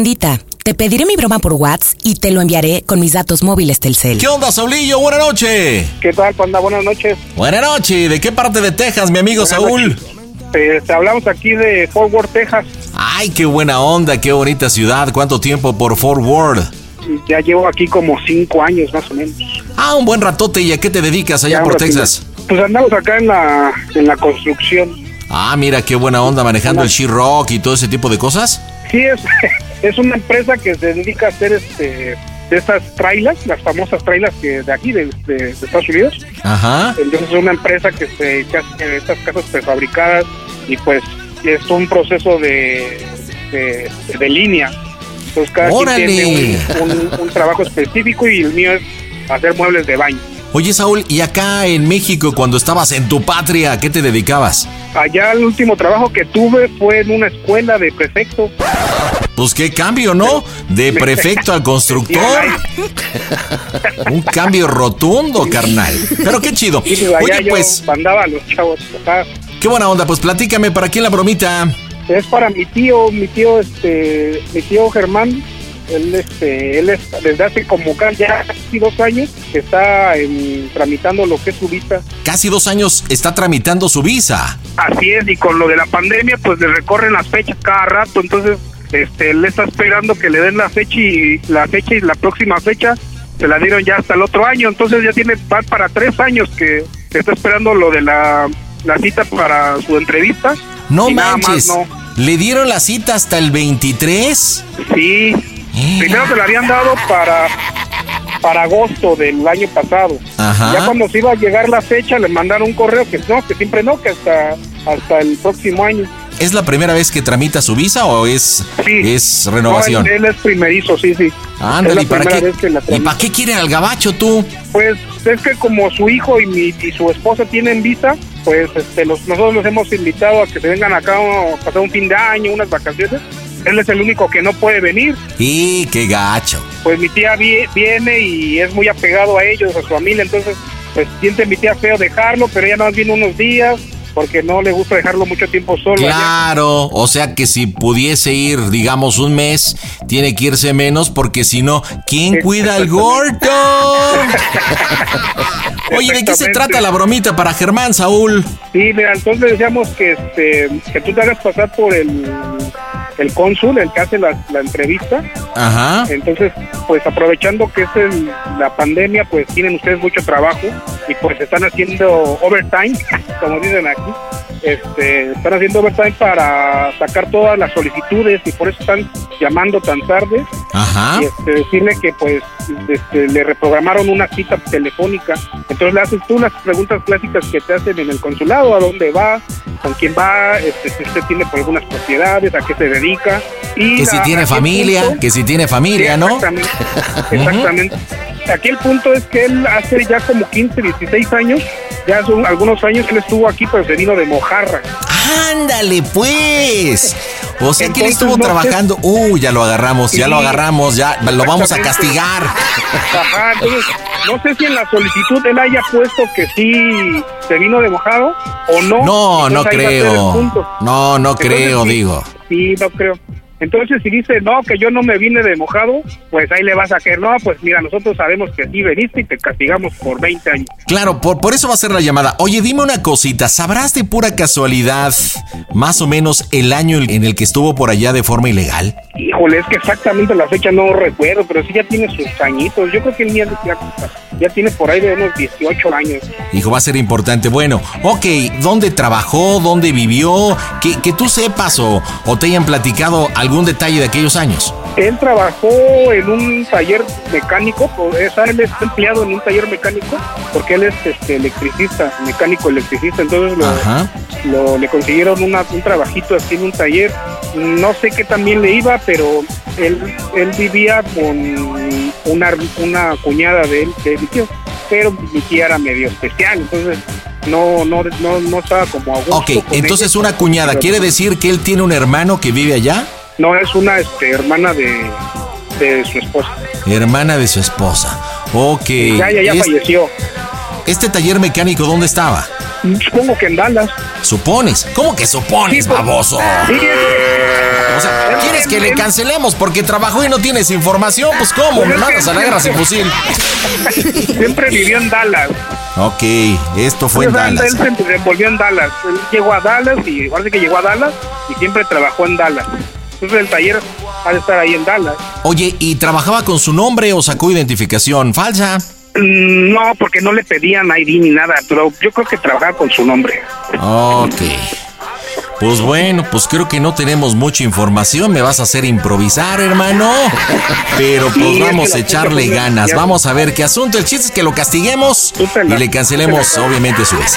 Pandita, te pediré mi broma por WhatsApp y te lo enviaré con mis datos móviles Telcel. ¿Qué onda, Saulillo? Buenas noches. ¿Qué tal, Panda? Buenas noches. Buenas noches. ¿De qué parte de Texas, mi amigo Saúl? Eh, te hablamos aquí de Fort Worth, Texas. Ay, qué buena onda, qué bonita ciudad. ¿Cuánto tiempo por Fort Worth? Ya llevo aquí como cinco años más o menos. Ah, un buen ratote. ¿Y a qué te dedicas allá Ya, por Texas? Pues andamos acá en la, en la construcción. Ah, mira, qué buena onda manejando el She-Rock y todo ese tipo de cosas. Sí, es, es una empresa que se dedica a hacer este de estas trailers, las famosas trailers que de aquí, de, de- de Estados Unidos. Ajá. Entonces es una empresa que se que hace estas casas prefabricadas y pues es un proceso de, de, de línea. Entonces cada ¡Órale! quien tiene un, un- un trabajo específico y el mío es hacer muebles de baño. Oye, Saúl, ¿y acá en México, cuando estabas en tu patria, a qué te dedicabas? Allá el último trabajo que tuve fue en una escuela de prefecto. Pues qué cambio, ¿no? De prefecto a constructor. Un cambio rotundo, carnal. Pero qué chido. Oye, pues, mandaba a los chavos. Qué buena onda. Pues platícame, ¿para quién la bromita? Es para mi tío, mi tío, este, mi tío Germán. Él, este, él es, desde hace como ya casi dos años que está en- tramitando lo que es su visa. Casi dos años está tramitando su visa. Así es, y con lo de la pandemia, pues le recorren las fechas cada rato, entonces este, él está esperando que le den la fecha y la fecha y la próxima fecha se la dieron ya hasta el otro año, entonces ya tiene va para tres años que, está esperando lo de la, la cita para su entrevista. No más manches. no. ¿Le dieron la cita hasta el 23? Sí, primero se la habían dado para para agosto del año pasado. Ajá. Ya cuando se iba a llegar la fecha le mandaron un correo que no, que siempre no, que hasta hasta el próximo año. ¿Es la primera vez que tramita su visa o es, Sí. es renovación? No, él, él es primerizo, sí, sí. Ándale, ¿y para qué? ¿Y para qué quieren al gabacho tú? Pues es que como su hijo y, mi, y su esposa tienen visa, pues este, los, nosotros los hemos invitado a que se vengan acá a pasar un fin de año, unas vacaciones. Él es el único que no puede venir. Y qué gacho. Pues mi tía vi- viene y es muy apegado a ellos, a su familia, entonces pues siente mi tía feo dejarlo, pero ella no viene unos días porque no le gusta dejarlo mucho tiempo solo. allá. Claro, o sea que si pudiese ir, digamos, un mes, tiene que irse menos porque si no, ¿quién cuida al gordo? Oye, ¿de qué se trata la bromita para Germán, Saúl? Sí, mira, entonces decíamos que este que tú te hagas pasar por el, el cónsul, el que hace la, la entrevista. Ajá. Entonces, pues aprovechando que es el- la pandemia, pues tienen ustedes mucho trabajo y pues están haciendo overtime, como dicen aquí. este, están haciendo overtime para sacar todas las solicitudes y por eso están llamando tan tarde Ajá. y este, decirle que pues este, le reprogramaron una cita telefónica. Entonces le haces tú las preguntas clásicas que te hacen en el consulado, a dónde va, con quién va, este, si usted tiene por algunas propiedades, a qué se dedica. Y Que si tiene familia, punto- que si tiene Sí, familia, ¿no? Exactamente. exactamente. Aquí el punto es que él hace ya como 15, 16 años, ya hace un- algunos años él estuvo aquí, pero se vino de Mojarra. Ándale, pues. O sea que él estuvo no trabajando. Uh, ya lo agarramos, ya lo agarramos, ya lo vamos a Exactamente. castigar. Ajá, entonces, no sé si en la solicitud él haya puesto que sí se vino de mojado o no. No, no Entonces, creo. No, no Entonces, creo, digo. Sí, no creo. Entonces, si dice, no, que yo no me vine de mojado, pues ahí le vas a caer. No, pues mira, nosotros sabemos que sí veniste y te castigamos por 20 años. Claro, por, por eso va a ser la llamada. Oye, dime una cosita, ¿sabrás de pura casualidad más o menos el año en el que estuvo por allá de forma ilegal? Híjole, es que exactamente la fecha no recuerdo, pero sí ya tiene sus añitos. Yo creo que el niño ya, ya tiene por ahí de unos 18 años. Hijo, va a ser importante. Bueno, ok, ¿dónde trabajó? ¿Dónde vivió? Que, que tú sepas o, o te hayan platicado algún detalle de aquellos años. Él trabajó en un taller mecánico, sea, él está empleado en un taller mecánico porque él es este, electricista, mecánico electricista, entonces lo, le consiguieron una- un trabajito así en un taller. No sé qué también le iba, pero él, él vivía con una, una cuñada de él, de mi tío, pero mi tía era medio especial, entonces no, no, no, no estaba como a gusto Ok, entonces ella. una cuñada, ¿quiere decir que él tiene un hermano que vive allá? No, es una este, hermana de, de su esposa. Hermana de su esposa. Ok. Ya, ya, ya Es- falleció. ¿Este taller mecánico dónde estaba? Supongo que en Dallas. ¿Supones? ¿Cómo que supones, Sí, pues, baboso? Sí, es- O sea, ¿quieres que le cancelemos porque trabajó y no tienes información? Pues ¿cómo? Me mandas a la guerra sin fusil. siempre vivió en Dallas. Ok, esto fue en Dallas. Él se desenvolvió en Dallas. Él llegó a Dallas y sí que llegó a Dallas y siempre trabajó en Dallas. Entonces el taller ha de estar ahí en Dallas. Oye, ¿y trabajaba con su nombre o sacó identificación falsa? Mm, No, porque no le pedían ID ni nada, pero yo creo que trabajaba con su nombre. Ok. Pues bueno, pues creo que no tenemos mucha información. Me vas a hacer improvisar, hermano. Pero pues Sí, es vamos que a echarle pues, ganas. Vamos a ver qué asunto. El chiste es que lo castiguemos la- y le cancelemos, la- obviamente, su vez.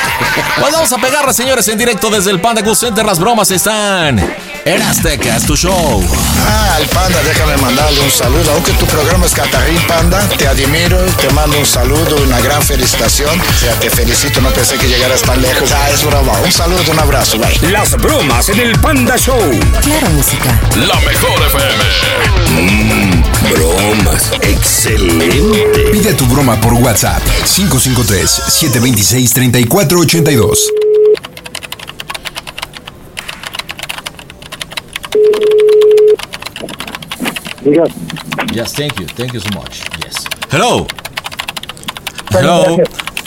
Pues vamos a pegarla, señores, en directo desde el Panda Cool Center. Las bromas están en Azteca, es tu show. Ah, al Panda, déjame mandarle un saludo. Aunque tu programa es Catarín Panda, te admiro, te mando un saludo, una gran felicitación. O sea, te felicito, no pensé que llegaras tan lejos. Ah, es broma. Un saludo, un abrazo, bye. Las bromas en el Panda Show. Claro, música. La mejor FM. Bromas. Excelente. Pide tu broma por WhatsApp 553-726-3482. Diga, Yes, thank you. Thank you so much. Yes. Hello. Hello.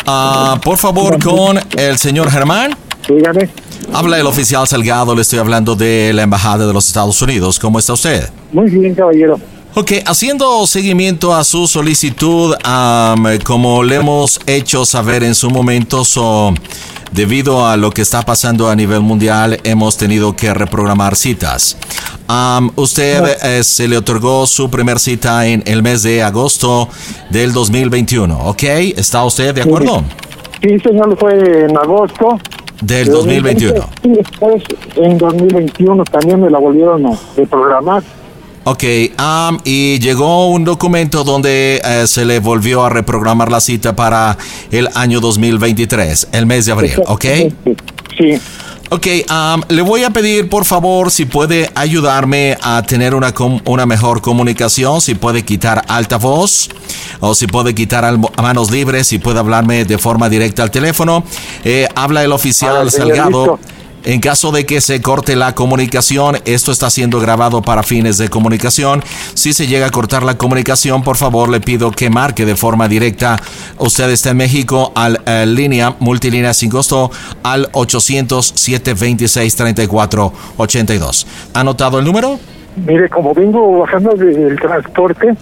Ah, por favor, con el señor Germán. dígame. Habla el oficial Salgado, le estoy hablando de la Embajada de los Estados Unidos. ¿Cómo está usted? Muy bien, caballero. Ok, haciendo seguimiento a su solicitud, am, como le hemos hecho saber en su momento, so, debido a lo que está pasando a nivel mundial, hemos tenido que reprogramar citas. Am, usted eh, se le otorgó su primer cita en el mes de agosto del 2021, ¿ok? ¿Está usted de acuerdo? Sí, señor, fue en agosto. Del 2021. Y después, en 2021, también me la volvieron a reprogramar. Ok, am, y llegó un documento donde eh, se le volvió a reprogramar la cita para el año 2023, el mes de abril, ¿ok? Sí. Ok, am, le voy a pedir por favor si puede ayudarme a tener una, com- una mejor comunicación, si puede quitar altavoz o si puede quitar a manos libres, si puede hablarme de forma directa al teléfono. Eh, habla el oficial Salgado. En caso de que se corte la comunicación, esto está siendo grabado para fines de comunicación. Si se llega a cortar la comunicación, por favor le pido que marque de forma directa. Usted está en México al eh, línea multilínea sin costo al 800 726 3482. ¿Ha anotado el número? Mire, como vengo bajando del transporte,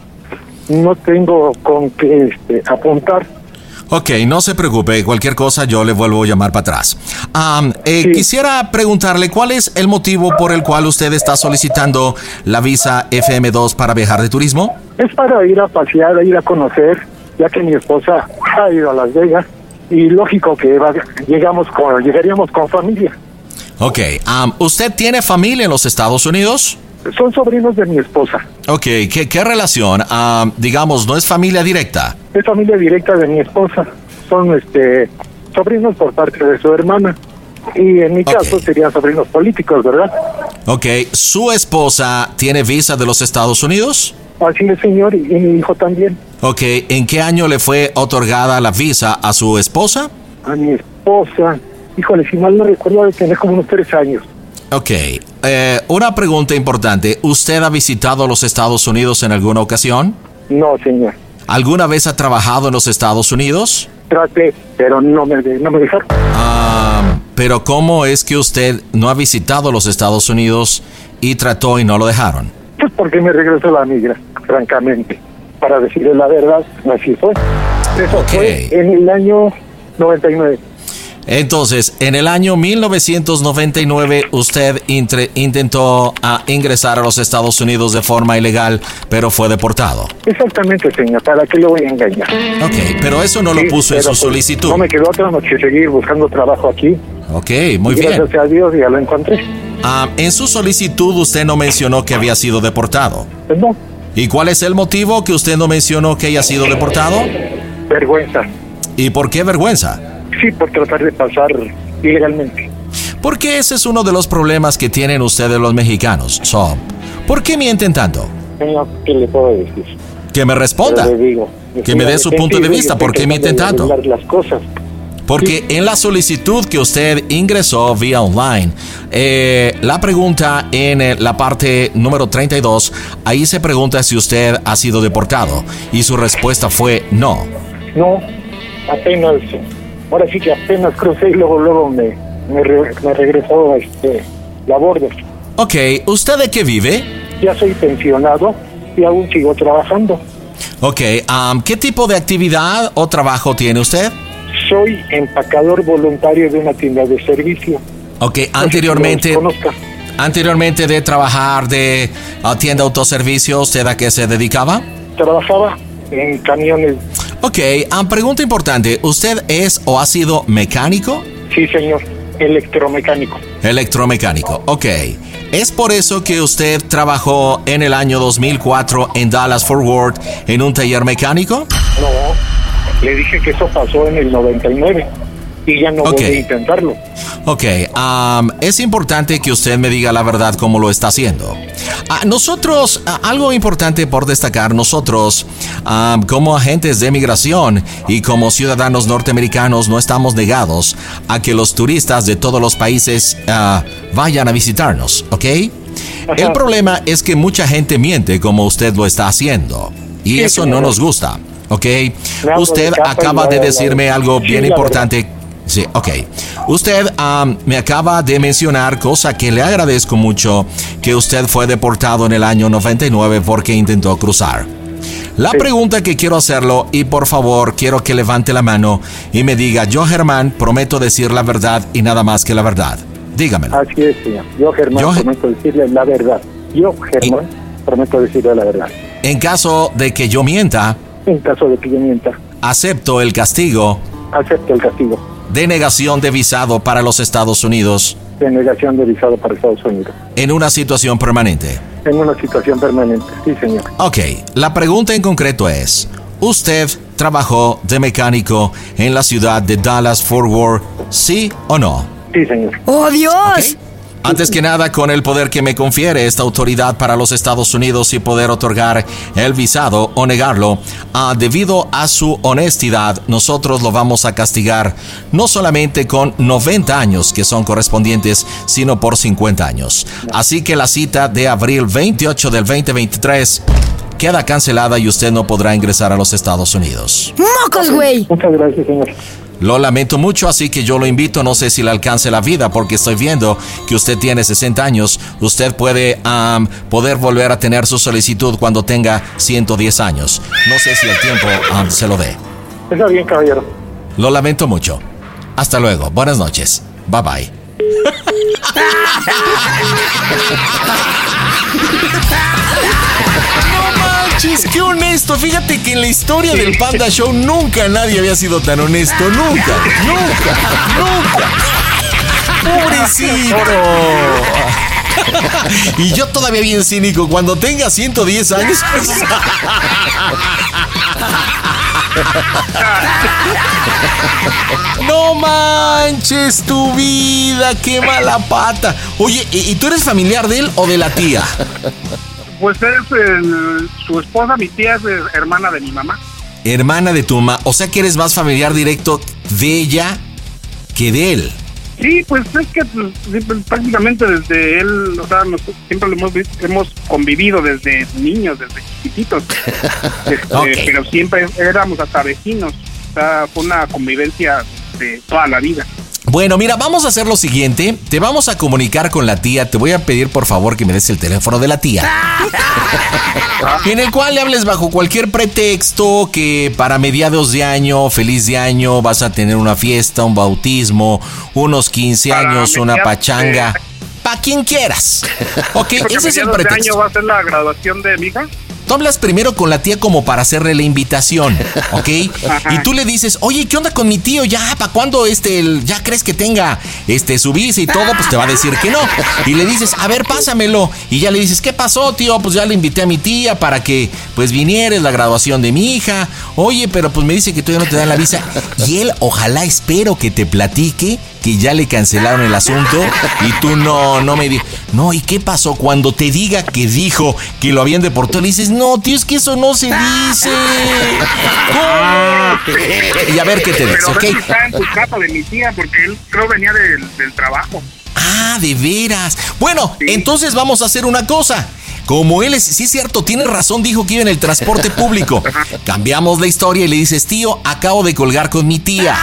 no tengo con qué este, apuntar. Ok, no se preocupe, cualquier cosa yo le vuelvo a llamar para atrás. Am, eh, Sí. Quisiera preguntarle cuál es el motivo por el cual usted está solicitando la visa FM2 para viajar de turismo. Es para ir a pasear, a ir a conocer, ya que mi esposa ha ido a Las Vegas y lógico que va- llegamos con, llegaríamos con familia. Ok, ¿usted tiene familia en los Estados Unidos? Son sobrinos de mi esposa. Ok, ¿qué, qué relación? Am, digamos, no es familia directa. Es familia directa de mi esposa. Son este sobrinos por parte de su hermana. Y en mi caso serían sobrinos políticos, ¿verdad? Ok, ¿su esposa tiene visa de los Estados Unidos? Así es, señor, y, y mi hijo también. Ok, ¿en qué año le fue otorgada la visa a su esposa? A mi esposa. Híjole, si mal no recuerdo, debe tener como unos tres años. Ok, eh, una pregunta importante. ¿Usted ha visitado los Estados Unidos en alguna ocasión? No, señor. ¿Alguna vez ha trabajado en los Estados Unidos? Traté, pero no me, no me dejaron. Ah, pero ¿cómo es que usted no ha visitado los Estados Unidos y trató y no lo dejaron? Pues porque me regresó la migra, francamente. Para decirle la verdad, así fue. Eso fue en el año 99. Entonces, en el año 1999 usted intentó ah, ingresar a los Estados Unidos de forma ilegal, pero fue deportado. Exactamente, señor. ¿Para qué le voy a engañar? Ok, pero eso no lo puso en su pues, solicitud. No me quedó otra más que seguir buscando trabajo aquí. Ok, muy Y bien. Gracias a Dios ya lo encontré. Ah, en su solicitud usted no mencionó que había sido deportado. Pues no, ¿Y cuál es el motivo que usted no mencionó que haya sido deportado? vergüenza. ¿Y por qué vergüenza? Sí, por tratar de pasar ilegalmente. Porque ese es uno de los problemas que tienen ustedes los mexicanos. So, ¿por qué mienten tanto? ¿qué le puedo decir? Que me responda. Le digo, Que me dé su punto de vista. ¿Por qué mienten tanto? las cosas. Porque en la solicitud que usted ingresó vía online, eh, la pregunta en eh, la parte número 32, ahí se pregunta si usted ha sido deportado y su respuesta fue no. No, apenas, ahora sí que apenas crucé y luego, luego me, me, re- me regresó este, la borda. Ok, ¿usted de qué vive? Ya soy pensionado y aún sigo trabajando. Ok, am, ¿qué tipo de actividad o trabajo tiene usted? Soy empacador voluntario de una tienda de servicio. Ok, No sé si anteriormente, conozca. anteriormente de trabajar de ah, tienda de autoservicio, ¿usted a qué se dedicaba? Trabajaba en camiones. Ok, ah, pregunta importante, ¿usted es o ha sido mecánico? Sí, señor. Electromecánico. Electromecánico, ok. ¿Es por eso que usted trabajó en el año 2004 en Dallas Fort Worth en un taller mecánico? No, le dije que eso pasó en el 99 y ya no Ok. voy a intentarlo. Ok, es importante que usted me diga la verdad cómo lo está haciendo. Ah, nosotros, ah, algo importante por destacar, nosotros como agentes de migración y como ciudadanos norteamericanos no estamos negados a que los turistas de todos los países ah, vayan a visitarnos, ¿ok? El problema es que mucha gente miente como usted lo está haciendo y Sí, eso no nos gusta, ¿ok? Usted acaba de decirme algo bien importante. Sí, ok. Usted am, me acaba de mencionar, cosa que le agradezco mucho, que usted fue deportado en el año 99 porque intentó cruzar. La pregunta que quiero hacerlo, y por favor quiero que levante la mano y me diga, yo Germán prometo decir la verdad y nada más que la verdad. Dígamelo. Así es, señor. Yo, Germán, Yo, prometo decirle la verdad. Yo, Germán, prometo decirle la verdad. En caso de que yo mienta, En caso de que yo mienta, acepto el castigo acepto el castigo de negación de visado para los Estados Unidos de negación de visado para Estados Unidos. en una situación permanente. En una situación permanente. Sí, señor. Ok, la pregunta en concreto es, ¿usted trabajó de mecánico en la ciudad de Dallas Fort Worth, sí o no? Sí, señor. ¡Oh, Dios! Antes que nada, con el poder que me confiere esta autoridad para los Estados Unidos y poder otorgar el visado o negarlo, ah, debido a su honestidad, nosotros lo vamos a castigar no solamente con 90 años que son correspondientes, sino por 50 años. Así que la cita de abril 28 del 2023 queda cancelada y usted no podrá ingresar a los Estados Unidos. ¡Mocos, güey! Muchas gracias, señor. Lo lamento mucho, así que yo lo invito, no sé si le alcance la vida, porque estoy viendo que usted tiene 60 años. Usted puede poder volver a tener su solicitud cuando tenga 110 años. No sé si el tiempo se lo dé. Está bien, caballero. Lo lamento mucho. Hasta luego. Buenas noches. Bye bye. Manches, qué honesto. Fíjate que en la historia del Panda Show nunca nadie había sido tan honesto. Nunca, nunca, nunca. Pobrecito. Y yo todavía bien cínico. Cuando tenga 110 años. No manches tu vida, qué mala pata. Oye, ¿y y tú eres familiar de él o de la tía? Pues es el- su esposa, mi tía es eh, hermana de mi mamá. Hermana de tu mamá. O sea que eres más familiar directo de ella que de él. Sí, pues es que pues, pues, prácticamente desde él, o sea, nosotros siempre lo hemos, visto- hemos convivido desde niños, desde chiquititos. Este. Pero siempre éramos hasta vecinos. O sea, fue una convivencia de toda la vida. Bueno, mira, vamos a hacer lo siguiente. Te vamos a comunicar con la tía. Te voy a pedir por favor que me des el teléfono de la tía. En el cual le hables bajo cualquier pretexto que para mediados de año, feliz de año, vas a tener una fiesta, un bautismo, unos 15 Para años, una pachanga. Pa' quien quieras. Ok, Porque ese es el mediados de pretexto. año va a ser la graduación de mi hija. Tú hablas primero con la tía como para hacerle la invitación, ¿ok? Ajá. Y tú le dices, oye, ¿qué onda con mi tío? Ya, ¿para cuándo este, el- ya crees que tenga este, su visa y todo? Pues te va a decir que no. Y le dices, a ver, pásamelo. Y ya le dices, ¿qué pasó, tío? Pues ya le invité a mi tía para que, pues, vinieres la graduación de mi hija. Oye, pero pues me dice que todavía no te dan la visa. Y él, ojalá, espero que te platique que ya le cancelaron el asunto y tú no, no me digas, no, ¿y qué pasó? Cuando te diga que dijo que lo habían deportado, le dices, no, tío, es que eso no se dice. ¿Cómo? Y a ver qué te dice, ¿ok? está en tu casa de mi tía, porque él creo venía del, del trabajo. Ah, de veras. Bueno, entonces vamos a hacer una cosa. Como él es, sí es cierto, tiene razón, dijo que iba en el transporte público. Cambiamos la historia y le dices, tío, acabo de colgar con mi tía.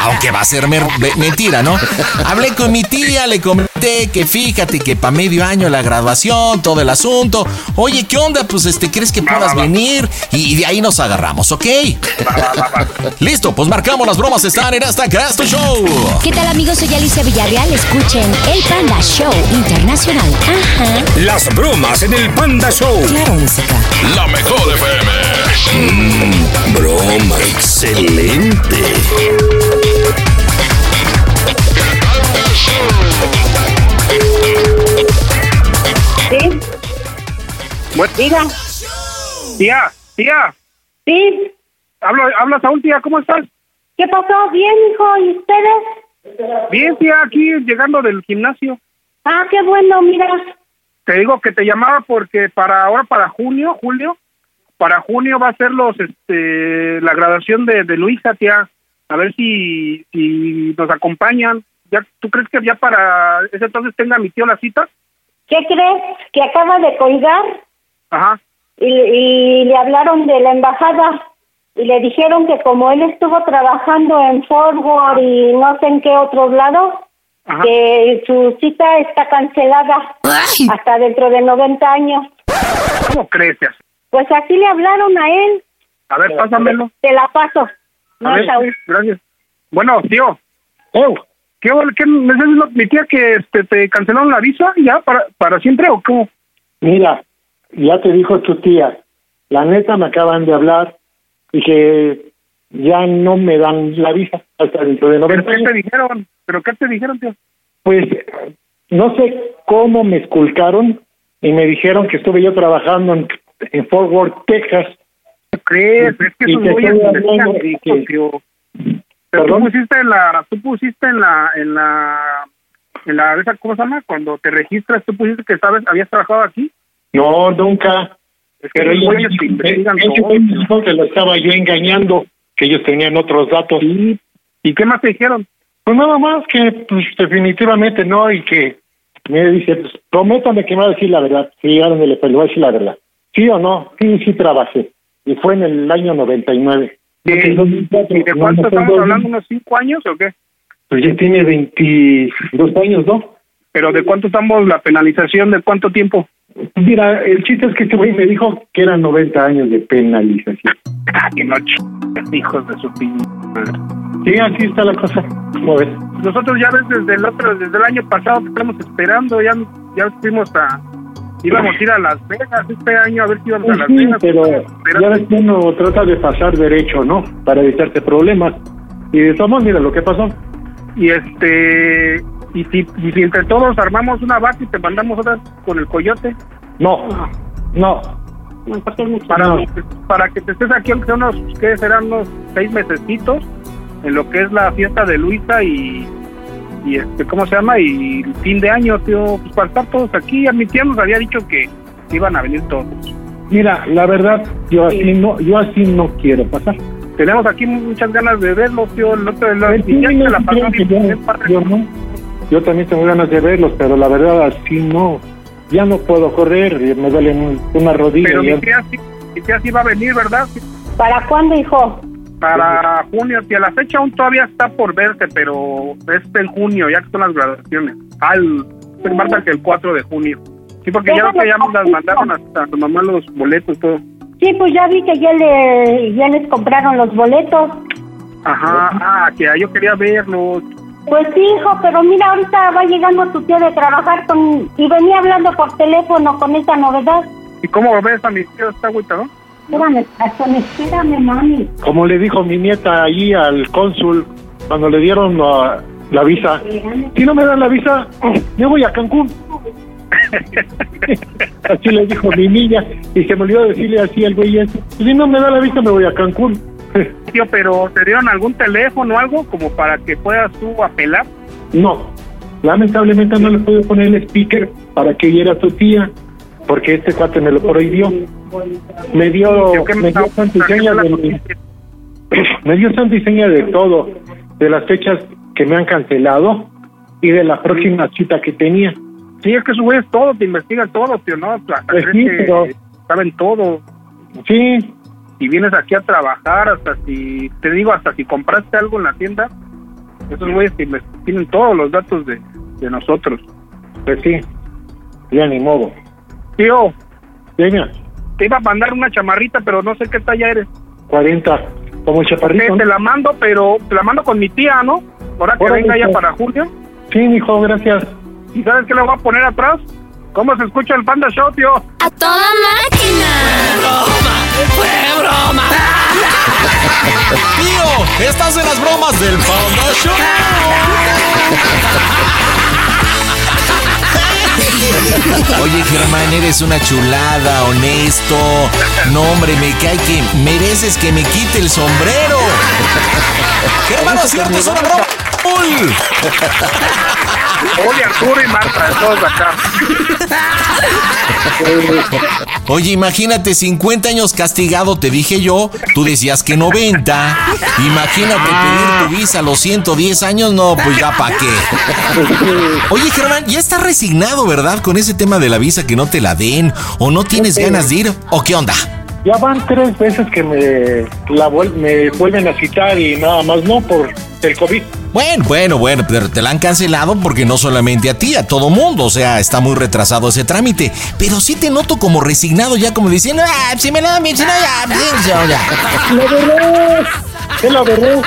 Aunque va a ser mentira, ¿no? Hablé con mi tía, le comenté que fíjate que para medio año la graduación, todo el asunto. Oye, ¿qué onda? Pues este, ¿crees que puedas venir? Y, y de ahí nos agarramos, ¿ok? Listo, pues marcamos las bromas, están en esta Crash Show. ¿Qué tal amigos? Soy Alicia Villarreal. Escuchen el Panda Show Internacional. Ajá. Las bromas en el Panda Show. Claro, música. La mejor FM. Mmm, broma. Excelente. ¿Sí? Bueno, Diga. Tía, tía. Sí. Hablo, habla Saúl, tía, ¿cómo estás? ¿Qué pasó? ¿Bien, hijo? ¿Y ustedes? Bien, tía, aquí llegando del gimnasio. Ah, qué bueno, mira. Te digo que te llamaba porque para ahora, para junio, julio, para junio va a ser los, este, la graduación de, de Luisa, tía. A ver si, si nos acompañan. ¿Ya, ¿Tú crees que ya para ese entonces tenga mi tío la cita? ¿Qué crees? Que acaba de colgar Ajá. y, y le hablaron de la embajada y le dijeron que como él estuvo trabajando en Forward y no sé en qué otro que su cita está cancelada hasta dentro de 90 años. ¿Cómo crees? Pues así le hablaron a él. A ver, pásamelo. Te la paso. A No, ver, Saúl. gracias. Bueno, tío. ¿Qué, qué me estás mi tía que este, te cancelaron la visa ya para, para siempre o cómo? Mira, ya te dijo tu tía, la neta me acaban de hablar y que ya no me dan la visa hasta dentro de ¿Pero 90 qué años. te dijeron? ¿Pero qué te dijeron, tío? Pues no sé cómo me esculcaron y me dijeron que estuve yo trabajando en, en Fort Worth, Texas. ¿Crees? Es que Y es tío. Pero tú pusiste en la, tú pusiste en la, en la, en la, esa, ¿cómo se llama? Cuando te registras, tú pusiste que sabes, habías trabajado aquí. No, nunca. Es que Pero los ella güeyes te investigan ella todo, me dijo que lo estaba yo engañando, que ellos tenían otros datos. ¿Y qué más te dijeron? Pues nada más que pues definitivamente no y que me dice, pues prométame que me va a decir la verdad. Sí, ándale, pues le voy a decir la verdad. ¿Sí o no? Sí, sí trabajé. Y fue en el año 99. ¿Y, Porque en 2004, y de cuánto estamos hablando? ¿Unos cinco años o qué? Pues ya tiene 22 años, ¿no? ¿Pero de cuánto estamos la penalización? ¿De cuánto tiempo? Mira, el chiste es que este güey me dijo que eran 90 años de penalización. Ah, que no ch... hijos de su madre. Sí, aquí está la cosa. ¿Cómo ves? Nosotros ya ves desde el otro, desde el año pasado que estamos esperando, ya, ya fuimos a, íbamos a ir a Las Vegas este año a ver si íbamos a Pues Las sí, Vegas. pero Pero- ya ves que uno trata de pasar derecho, ¿no? Para evitarte problemas. Y de todos mira lo que pasó. y este, y si, y si entre todos armamos una vaca y te mandamos otras con el coyote. No, no. Para, No. para que te estés aquí, aunque unos, que serán unos seis mesecitos, en lo que es la fiesta de Luisa y, y este, ¿cómo se llama? Y el fin de año, tío, pues para estar todos aquí. A mi tía nos había dicho que iban a venir todos. Mira, la verdad, yo así no, yo así no quiero pasar. Tenemos aquí muchas ganas de verlos, tío. El otro, el, Pues ya no, se la pasó que bien, yo- bien padre. yo no. Yo también tengo ganas de verlos, pero la verdad así no. Ya no puedo correr, y me duele una rodilla. Pero ya- mi tía, sí, mi tía sí va a venir, ¿verdad? ¿Para cuándo, hijo? Para junio, tía. La fecha aún todavía está por verse, pero es en junio, ya que son las graduaciones. Ah, el, se marca que el 4 de junio. Sí, porque ya, Déjame que ya nos las mandaron hasta tu mamá los boletos, todo. Sí, pues ya vi que ya, le, ya les compraron los boletos. Ajá, ah, que yo quería verlos. Pues sí, hijo, pero mira, ahorita va llegando tu tío de trabajar con y venía hablando por teléfono con esa novedad. ¿Y cómo ves a mi tío? Está agüita, ¿no? Espérame, espérame, mami. Como le dijo mi nieta allí al cónsul cuando le dieron la, la visa, si no me dan la visa, me voy a Cancún. así le dijo mi niña y se me olvidó decirle así al güey ese, si no me da la visa me voy a Cancún. Pero ¿te dieron algún teléfono o algo como para que puedas tú apelar? No, lamentablemente no le pude poner el speaker para que oyera tu tía, porque este cuate me lo prohibió. Me dio, me me dio estaba- santa y seña de, me dio santa y seña de todo, de las fechas que me han cancelado y de la próxima cita que tenía. Sí, es que su güey es todo, te investiga todo, tío, ¿no? Hasta crees sí, que pero- saben todo. Sí, Si vienes aquí a trabajar, hasta si, te digo, hasta si compraste algo en la tienda, esos güeyes inves- tienen todos los datos de, de nosotros. pues sí, ya ni modo. Tío, te iba a mandar una chamarrita, pero no sé qué talla eres. 40, como chaparrito. Te, te la mando, pero te la mando con mi tía, ¿no? Ahora que venga ya pues. para julio. Sí, mijo, gracias. ¿Y sabes qué le voy a poner atrás? ¿Cómo se escucha el Panda Show, tío? ¡A toda máquina! Tío, estás en las bromas del Panda Show. Oye, Germán, eres una chulada, honesto. No, hombre, me cae que mereces que me quite el sombrero. Germán, no es cierto, es una broma. Uy. Oye, Arturo y Marta, todos acá. Oye, imagínate, 50 años castigado, te dije yo. Tú decías que 90. Imagínate pedir tu visa a los 110 años. No, pues ya pa' qué. Oye, Germán, ya estás resignado, ¿verdad? Con ese tema de la visa que no te la den. ¿O no tienes ganas de ir? ¿O qué onda? Ya van tres veces que me, la vuel- me vuelven a citar y nada más no por el COVID. Bueno, bueno, bueno, pero te la han cancelado porque no solamente a ti, a todo mundo. O sea, está muy retrasado ese trámite. Pero sí te noto como resignado, ya como diciendo, ah, si me la dan si no, ya, ya". La verdad, es la verdad.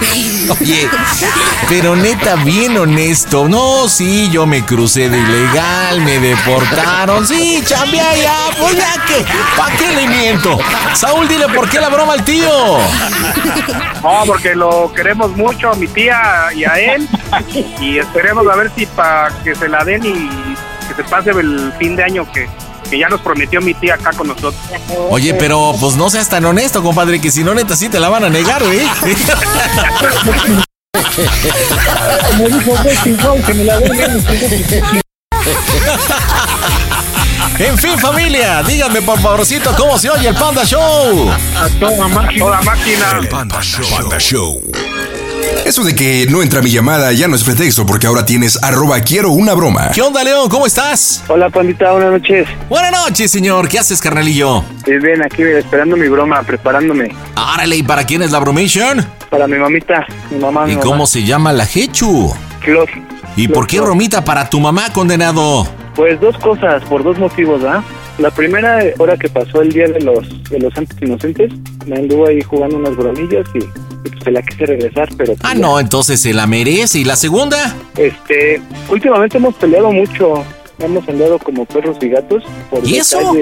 Oye, pero neta, bien honesto. No, sí, yo me crucé de ilegal, me deportaron. Sí, chambea ya, pues ya que, ¿pa' qué le miento? Saúl, dile por qué la broma al tío. No, porque lo queremos mucho a mi tía y a él. Y esperemos a ver si para que se la den y que se pase el fin de año que, que ya nos prometió mi tía acá con nosotros. Oye, pero pues no seas tan honesto, compadre, que si no, neta, sí te la van a negar, ¿eh? Me dijo que me la. En fin, familia, díganme por favorcito cómo se oye el Panda Show. A toda máquina. Toda máquina. Panda Show. Eso de que no entra mi llamada ya no es pretexto porque ahora tienes arroba quiero una broma. ¿Qué onda, León? ¿Cómo estás? Hola, pandita, buenas noches. Buenas noches, señor. ¿Qué haces, carnalillo? Bien, bien, aquí esperando mi broma, preparándome. Árale, ¿y para quién es la bromation? Para mi mamita, mi mamá. mi ¿Y mamá. cómo se llama la Hechu? Flor. ¿Y por qué bromita para tu mamá, condenado? Pues dos cosas, por dos motivos, ¿ah? La primera, ahora que pasó el día de los de los santos inocentes, me anduvo ahí jugando unas bromillas y pues se la quise regresar, pero... pues, Ah, ya. no, entonces se la merece. ¿Y la segunda? Este, últimamente hemos peleado mucho, hemos andado como perros y gatos por ¿Y eso?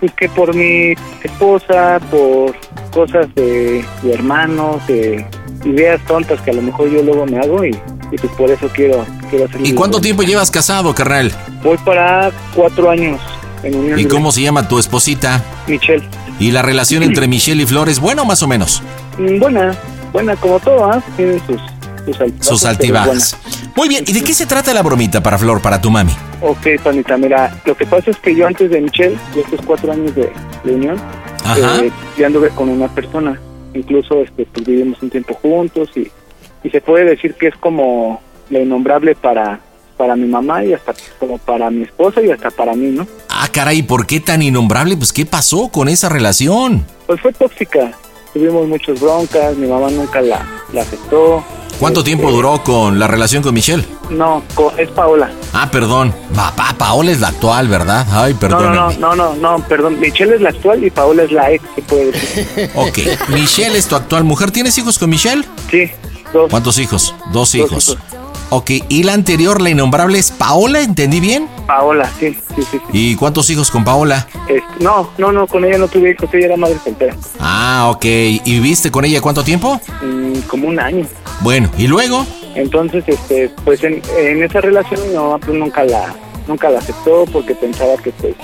Pues que por mi esposa, por cosas de, de hermanos, de ideas tontas que a lo mejor yo luego me hago y, y pues por eso quiero, quiero hacer... ¿Y cuánto tiempo llevas casado, carnal? Voy para cuatro años en ¿Y libre. cómo se llama tu esposita? Michelle. ¿Y la relación entre Michelle y Flores, bueno más o menos? Mm, Buena, buena como todo, ¿ah? Tiene sus, sus altibajos. Sus pero altibajas. Muy bien, ¿y de qué se trata la bromita para Flor, para tu mami? Ok, Panita, mira, lo que pasa es que yo antes de Michelle, de estos cuatro años de, de unión, eh, ya anduve con una persona. Incluso este, pues, vivimos un tiempo juntos y, y se puede decir que es como la innombrable para, para mi mamá y hasta como para mi esposa y hasta para mí, ¿no? Ah, caray, ¿por qué tan innombrable? Pues, ¿qué pasó con esa relación? Pues fue tóxica. Tuvimos muchas broncas, mi mamá nunca la, la aceptó. ¿Cuánto tiempo duró con la relación con Michelle? No, es Paola. Ah, perdón. Papá, Paola es la actual, ¿verdad? Ay, perdón. no, no, no, no, no, perdón. Michelle es la actual y Paola es la ex, se puede decir. Ok, Michelle es tu actual mujer. ¿Tienes hijos con Michelle? Sí, dos. ¿Cuántos hijos? Dos hijos. hijos. Ok, ¿y la anterior, la innombrable, es Paola? ¿Entendí bien? Paola, sí, sí, sí. sí. ¿Y cuántos hijos con Paola? Este, no, no, no, con ella no tuve hijos, ella era madre soltera. Ah, ok. ¿Y viviste con ella cuánto tiempo? Mm, como un año. Bueno, ¿y luego? Entonces, este, pues en, en esa relación mi mamá pues nunca la, nunca la aceptó porque pensaba que pues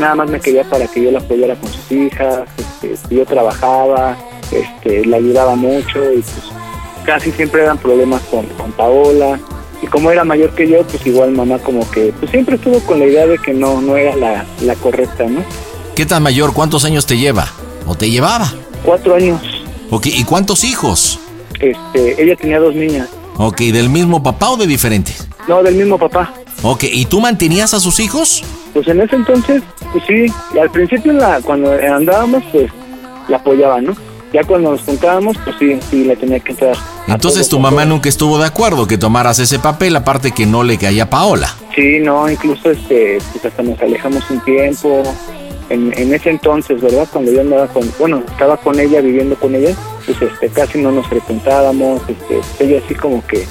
nada más me quería para que yo la apoyara con sus hijas, este, yo trabajaba, este, la ayudaba mucho y pues casi siempre eran problemas con, con Paola. Y como era mayor que yo, pues igual mamá como que pues siempre estuvo con la idea de que no, no era la, la correcta, ¿no? ¿Qué tan mayor? ¿Cuántos años te lleva? ¿O te llevaba? Cuatro años. Ok, ¿y cuántos hijos? Este, ella tenía dos niñas. Ok, ¿del mismo papá o de diferentes? No, del mismo papá. Ok, ¿y tú mantenías a sus hijos? Pues en ese entonces, pues sí, al principio la, cuando andábamos, pues la apoyaba, ¿no? Ya cuando nos juntábamos, pues sí, sí, le tenía que entrar. Entonces tu mamá todo. nunca estuvo de acuerdo que tomaras ese papel, aparte que no le caía a Paola. Sí, no, incluso este, pues hasta nos alejamos un tiempo. En, en ese entonces, ¿verdad? Cuando yo andaba con, bueno, estaba con ella, viviendo con ella, pues este, casi no nos frecuentábamos, este, ella así como que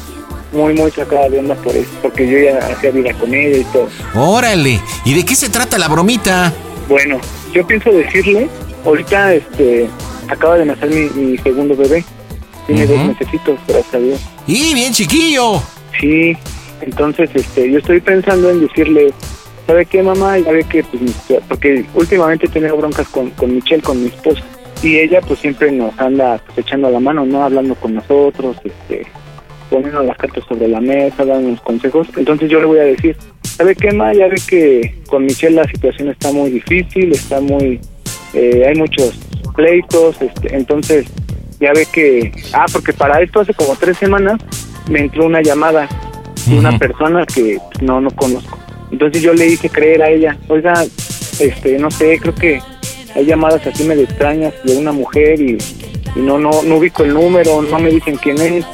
muy, muy sacada de onda por eso, porque yo ya hacía vida con ella y todo. Órale, ¿y de qué se trata la bromita? Bueno, yo pienso decirle, ahorita este acaba de nacer mi, mi segundo bebé. Tiene dos mesecitos, gracias a Dios. ¡Y bien chiquillo! Sí, entonces este yo estoy pensando en decirle, ¿sabe qué mamá? Ya ve que, pues, porque últimamente he tenido broncas con, con Michelle, con mi esposa. Y ella pues siempre nos anda pues, echando la mano, ¿no? Hablando con nosotros, este poniendo las cartas sobre la mesa, dándonos consejos. Entonces yo le voy a decir, ¿sabe qué, ma? Ya ve que con Michelle la situación está muy difícil, está muy... eh, hay muchos pleitos, este, entonces ya ve que... Ah, porque para esto hace como tres semanas me entró una llamada de una persona que pues, no, no conozco. Entonces yo le hice creer a ella, oiga, este, no sé, creo que hay llamadas así medio extrañas de una mujer y, y no, no, no ubico el número, no me dicen quién es.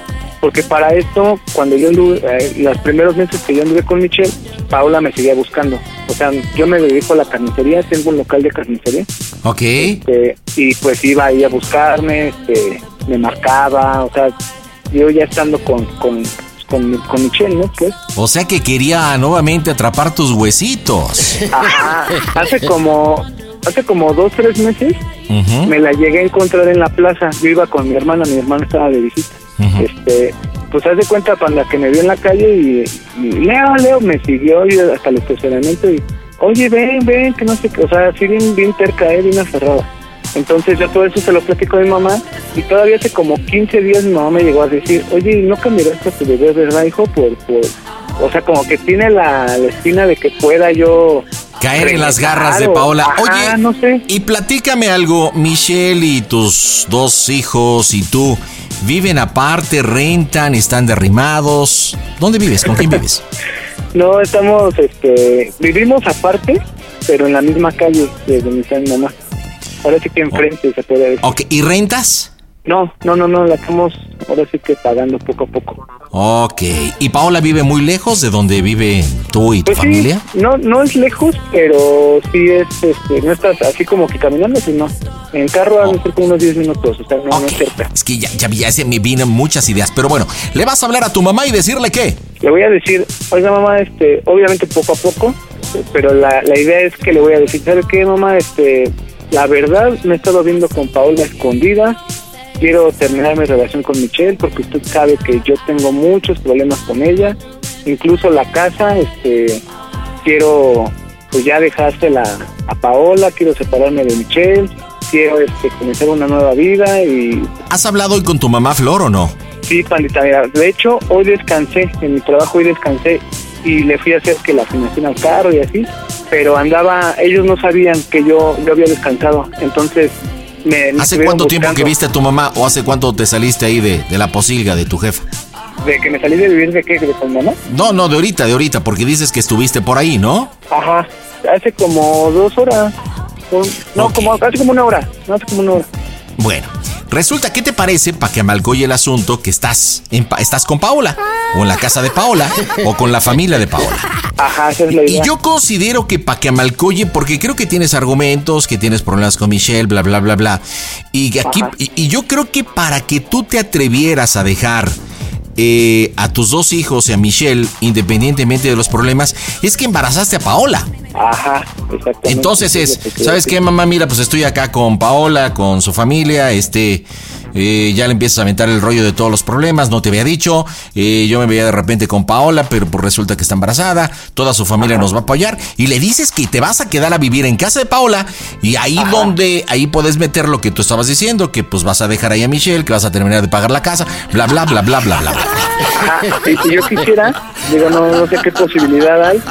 Porque para esto, cuando yo anduve, eh, los primeros meses que yo anduve con Michelle, Paola me seguía buscando. O sea, yo me dedico a la carnicería, tengo un local de carnicería. Ok. Este, y pues iba ahí a buscarme, este, me marcaba, o sea, yo ya estando con, con, con, con Michelle, ¿no? Pues, O sea que quería nuevamente atrapar tus huesitos. ajá, hace como, hace como dos, tres meses, me la llegué a encontrar en la plaza. Yo iba con mi hermana, mi hermana estaba de visita. Este, pues haz de cuenta cuando que me vio en la calle y, y Leo, Leo me siguió y hasta el estacionamiento y oye ven, ven, que no sé qué, o sea, así bien, bien terca, eh, bien aferrada. Entonces yo todo eso se lo platico a mi mamá y todavía hace como 15 días mi mamá me llegó a decir, oye, ¿no cambiarás a tu bebé, verdad, hijo? Por, por, o sea, como que tiene la, la espina de que pueda yo Caer en las garras de Paola. Ajá, Oye, no sé. y platícame algo, Michelle y tus dos hijos y tú, ¿viven aparte, rentan, están derrimados? ¿Dónde vives? ¿Con quién vives? No, estamos, este, vivimos aparte, pero en la misma calle de donde está mi mamá. Ahora sí que enfrente se puede decir. Ok, ¿y rentas? No, no, no, no, la estamos ahora sí que pagando poco a poco. Ok. ¿Y Paola vive muy lejos de donde vive tú y tu Pues sí, familia? no, no es lejos, pero sí es, este, no estás así como que caminando, sino en carro Oh. a como unos 10 minutos, o sea, no, no es cerca. Es que ya, ya, ya se me vienen muchas ideas. Pero bueno, ¿le vas a hablar a tu mamá y decirle qué? Le voy a decir, oiga mamá, este, obviamente poco a poco, pero la, la idea es que le voy a decir, ¿sabe qué mamá? Este, la verdad me he estado viendo con Paola escondida, quiero terminar mi relación con Michelle porque usted sabe que yo tengo muchos problemas con ella, incluso la casa, este, quiero pues ya dejársela a Paola, quiero separarme de Michelle, quiero este, comenzar una nueva vida y ¿Has hablado hoy con tu mamá Flor o no? Sí, pandita, mira, de hecho, hoy descansé, en mi trabajo hoy descansé y le fui a hacer que la afinación al carro y así, pero andaba, ellos no sabían que yo, yo había descansado, entonces me... me ¿Hace cuánto tiempo que viste a tu mamá o hace cuánto te saliste ahí de, de la posilga de tu jefa? ¿De que me salí de vivir de qué? ¿De con mamá? No, no, de ahorita, de ahorita, porque dices que estuviste por ahí, ¿no? Ajá, hace como dos horas, no, como, hace como una hora, no hace como una hora. Bueno, resulta, ¿qué te parece para que amalgoye el asunto que estás, en estás con Paola? O en la casa de Paola, o con la familia de Paola. Ajá, esa es la Y idea. yo considero que para que amalcoye, porque creo que tienes argumentos, que tienes problemas con Michelle, bla, bla, bla, bla. Y aquí, y, y yo creo que para que tú te atrevieras a dejar eh, a tus dos hijos y a Michelle, independientemente de los problemas, es que embarazaste a Paola. Ajá, exactamente. Entonces es, ¿sabes qué, mamá? Mira, pues estoy acá con Paola, con su familia, este, eh, ya le empiezas a aventar el rollo de todos los problemas, no te había dicho, eh, yo me veía de repente con Paola, pero pues resulta que está embarazada, toda su familia nos va a apoyar, y le dices que te vas a quedar a vivir en casa de Paola, y ahí donde, ahí puedes meter lo que tú estabas diciendo, que pues vas a dejar ahí a Michelle, que vas a terminar de pagar la casa, bla, bla, bla, bla, bla, bla. bla. Ajá, y si yo quisiera, digo, no, no sé qué posibilidad hay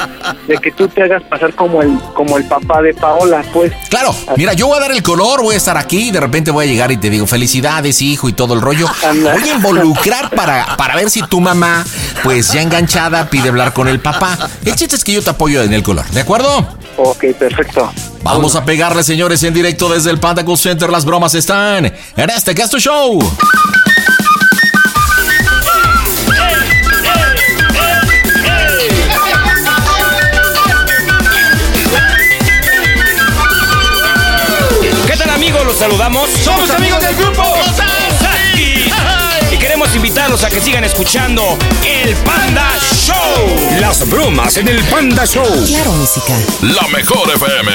de que tú te hagas pasar como el, como el papá de Paola, pues. Claro, mira, yo voy a dar el color, voy a estar aquí, de repente voy a llegar y te digo felicidades, hijo, y todo el rollo. Voy a involucrar para, para ver si tu mamá, pues ya enganchada, pide hablar con el papá. El chiste es que yo te apoyo en el color, ¿de acuerdo? Ok, perfecto. Vamos a pegarle, señores, en directo desde el Panda Cool Center. Las bromas están en este Casto Show. ¿Qué tal amigos? Los saludamos. Somos amigos del grupo invitarlos a que sigan escuchando el Panda Show. Las bromas en el Panda Show. Claro, música. La mejor FM.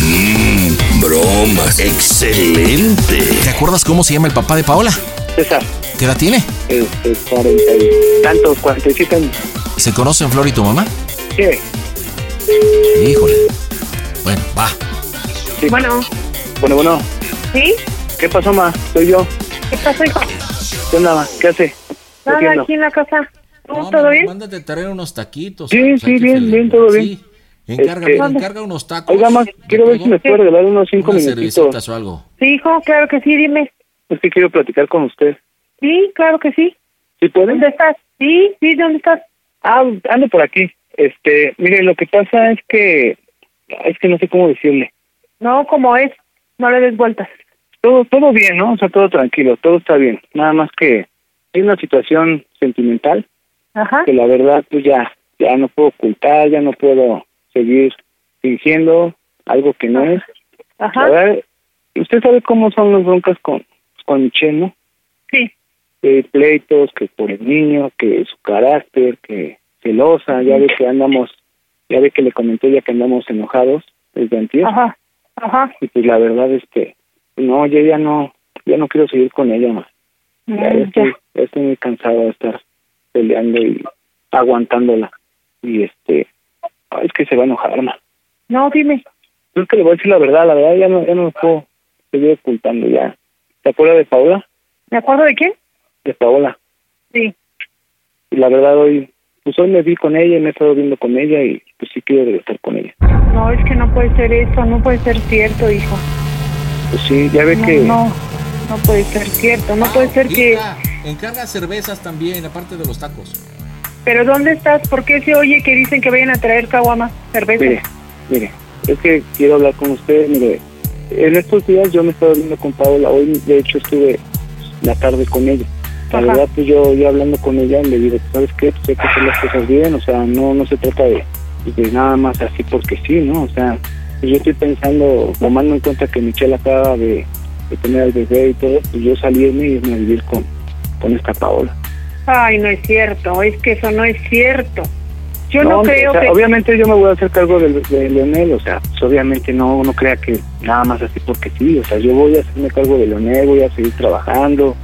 Mmm, bromas. Excelente. ¿Te acuerdas cómo se llama el papá de Paola? César. ¿Qué edad tiene? Este, cuarenta y tantos, cuarenta y siete años. ¿Se conocen Flor y tu mamá? ¿Qué? Híjole. Bueno, va. Bueno, Bueno, bueno. ¿sí? ¿Qué pasó, ma? Soy yo. ¿Qué pasó, hijo? ¿Qué onda, ma? ¿Qué hace? ¿Qué Nada, aquí en la casa. ¿Tú, ¿Todo bien? Mándate traer unos taquitos. Sí, sí, bien, bien, todo bien. Sí. Encarga, Este, encarga unos tacos. Oiga, ma, quiero ver si me puede regalar unos cinco Unas minutitos. o algo. Sí, hijo, claro que sí, dime. Es que quiero platicar con usted. Sí, claro que sí. ¿Sí puede? ¿Dónde estás? Sí, sí, ¿dónde estás? Ah, ando por aquí. Este, mire, lo que pasa es que... Es que no sé cómo decirle. No, como es. No le des vueltas. Todo, todo bien, ¿no? O sea, todo tranquilo, todo está bien. Nada más que hay una situación sentimental Ajá. que la verdad pues ya, ya no puedo ocultar, ya no puedo seguir fingiendo algo que no es. Ajá. La verdad, usted sabe cómo son las broncas con, con Michelle, ¿no? Sí. Que pleitos, que por el niño, que su carácter, que celosa, ya ve que andamos, ya ve que le comenté ya que andamos enojados desde antier. Ajá. Ajá. Y pues la verdad es que no, yo ya no, ya no quiero seguir con ella más. Ya, ya Mm, estoy, ya estoy muy cansado de estar peleando y aguantándola. Y este, ay, es que se va a enojar, ma. No, dime. Es que le voy a decir la verdad, la verdad ya no, ya no me puedo seguir ocultando ya. ¿Te acuerdas de Paola? ¿Me acuerdo de quién? De Paola. Sí. Y la verdad hoy, pues hoy me vi con ella y me he estado viendo con ella y pues sí quiero regresar con ella. No, es que no puede ser eso, no puede ser cierto, hijo. Sí, ya ve No, que... no, no puede ser cierto, no puede ser que... Encarga cervezas también, aparte de los tacos. ¿Pero dónde estás? ¿Por qué se oye que dicen que vayan a traer caguamas, cerveza? Mire, mire, es que quiero hablar con usted, mire, en estos días yo me he estado viendo con Paola, hoy de hecho estuve la tarde con ella La Ajá. verdad, pues yo, yo hablando con ella le digo, ¿sabes qué? Pues hay que hacer las cosas bien, o sea, no no se trata de, de nada más así porque sí, ¿no? O sea, yo estoy pensando, tomando en cuenta que Michelle acaba de, de tener al bebé y todo, pues yo salirme y irme a vivir con, con esta Paola. Ay, no es cierto, es que eso no es cierto. Yo no, creo o sea, que... Obviamente yo me voy a hacer cargo de, de Leonel, o sea, pues obviamente no, no crea que nada más así porque sí, o sea, yo voy a hacerme cargo de Leonel, voy a seguir trabajando,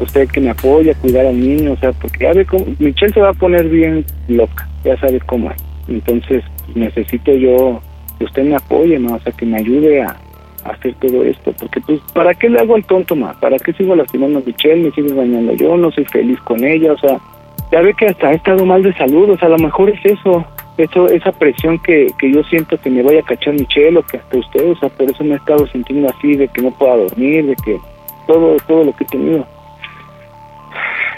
usted que me apoya, cuidar al niño, o sea, porque ya ve cómo, Michelle se va a poner bien loca, ya sabe cómo es, entonces necesito yo usted me apoye, ¿no? o sea, que me ayude a, hacer todo esto, porque pues, ¿para qué le hago al tonto, ma? ¿Para qué sigo lastimando a Michelle? Me sigo dañando yo, no soy feliz con ella, o sea, ya ve que hasta he estado mal de salud, o sea, a lo mejor es eso, eso esa presión que, que yo siento que me vaya a cachar Michelle o que hasta usted, o sea, por eso me he estado sintiendo así, de que no pueda dormir, de que todo, todo lo que he tenido.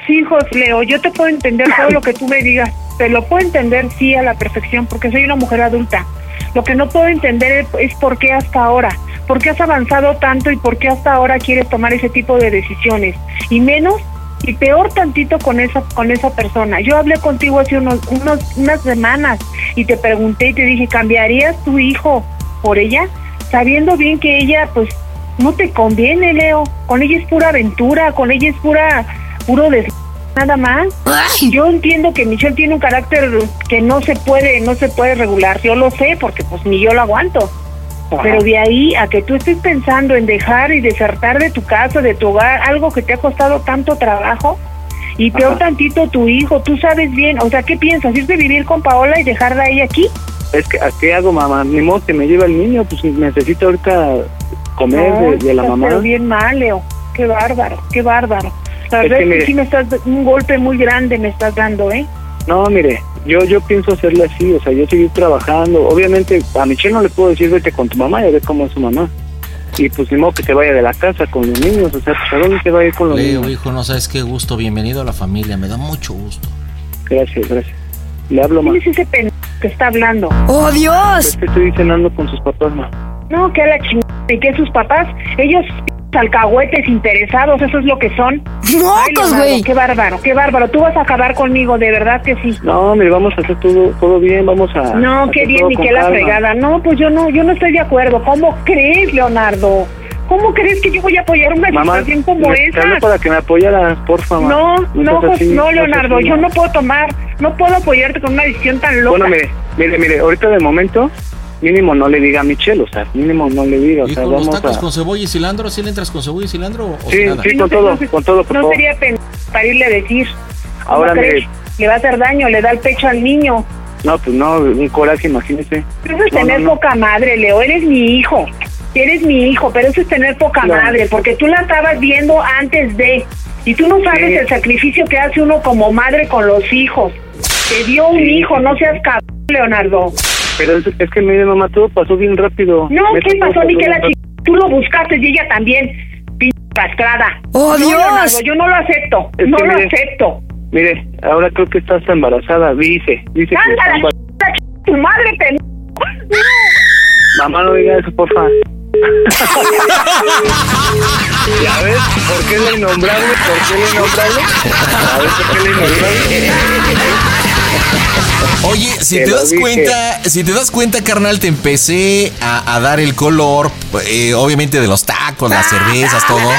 Sí, hijos, Leo, yo te puedo entender todo lo que tú me digas. Te lo puedo entender, sí, a la perfección, porque soy una mujer adulta. Lo que no puedo entender es, por qué hasta ahora. ¿Por qué has avanzado tanto y por qué hasta ahora quieres tomar ese tipo de decisiones? Y menos y peor tantito con esa con esa persona. Yo hablé contigo hace unos, unos unas semanas y te pregunté y te dije, ¿cambiarías tu hijo por ella? Sabiendo bien que ella pues no te conviene, Leo. Con ella es pura aventura, con ella es pura puro des nada más. Yo entiendo que Michelle tiene un carácter que no se puede no se puede regular. Yo lo sé porque pues ni yo lo aguanto. Pero de ahí a que tú estés pensando en dejar y desertar de tu casa, de tu hogar, algo que te ha costado tanto trabajo, y peor tantito tu hijo, tú sabes bien, o sea, ¿qué piensas? ¿Irte a vivir con Paola y dejarla ahí aquí? Es que, ¿a qué hago, mamá? Ni modo que me lleve el niño, pues necesito ahorita comer No, de, de la mamá. Pero bien mal, Leo. Qué bárbaro, qué bárbaro. La Es verdad que es que mire- sí me estás, un golpe muy grande me estás dando, ¿eh? No, mire, yo yo pienso hacerle así, o sea, yo seguir trabajando. Obviamente, a Michelle no le puedo decir vete con tu mamá, ya ve cómo es su mamá. Y pues ni modo que se vaya de la casa con los niños, o sea, pues, ¿a dónde se va a ir con los Leo, niños? hijo, no sabes qué gusto. Bienvenido a la familia. Me da mucho gusto. Gracias, gracias. Le hablo más. ¿Quién es ese pendejo que está hablando? ¡Oh, Dios! Es que estoy cenando con sus papás, ma. No, que a la chingada. ¿Y que sus papás? Ellos alcahuetes interesados, eso es lo que son. ¡Mocos, Leonardo, güey! Qué bárbaro, qué bárbaro. Tú vas a acabar conmigo, de verdad que sí. No, mire, vamos a hacer todo, todo bien, vamos a... No, a qué bien, ni qué la fregada. No, pues yo no, yo no estoy de acuerdo. ¿Cómo crees, Leonardo? ¿Cómo crees que yo voy a apoyar una Mamá, situación como esa? para que me apoyaras, porfa, ma. No, no, así, no, seas Leonardo, yo no puedo tomar, no puedo apoyarte con una decisión tan loca. Bueno, mire, mire, mire, ahorita de momento, mínimo no le diga a Michelle, o sea, mínimo no le diga, o sea, los vamos tacos a... con cebolla y cilantro, ¿sí le entras con cebolla y cilantro o Sí, sin nada? sí, con todo, con todo, por no favor. sería para irle a decir. ¿Cómo Ahora. Le va a hacer daño, le da el pecho al niño. No, pues no, un coraje, imagínese. Eso es No, tener no, no. poca madre, Leo. Eres mi hijo. Eres mi hijo, pero eso es tener poca No. madre, porque tú la estabas viendo antes de. Y tú no sabes Sí. el sacrificio que hace uno como madre con los hijos. Te dio un Sí. hijo, no seas cabrón, Leonardo. Pero es, es que, mire, mamá, todo pasó bien rápido. No, ¿qué pasó? Ni que la chica. Tú lo buscaste y ella también. Pinche castrada. ¡Oh, no, Dios! Leonardo, yo no lo acepto. Es no que lo mire, acepto. Mire, ahora creo que estás embarazada, dice, dice que Anda, está embarazada. tu madre, pen... Mamá, no diga eso, porfa. ¿Ya ves? ¿Por qué la innombrable? ¿Por qué la innombrable? ¿Ya ves por qué la innombrable? Oye, si Te das dije. cuenta, si te das cuenta, carnal, te empecé a, a dar el color, eh, obviamente de los tacos, las cervezas, todo,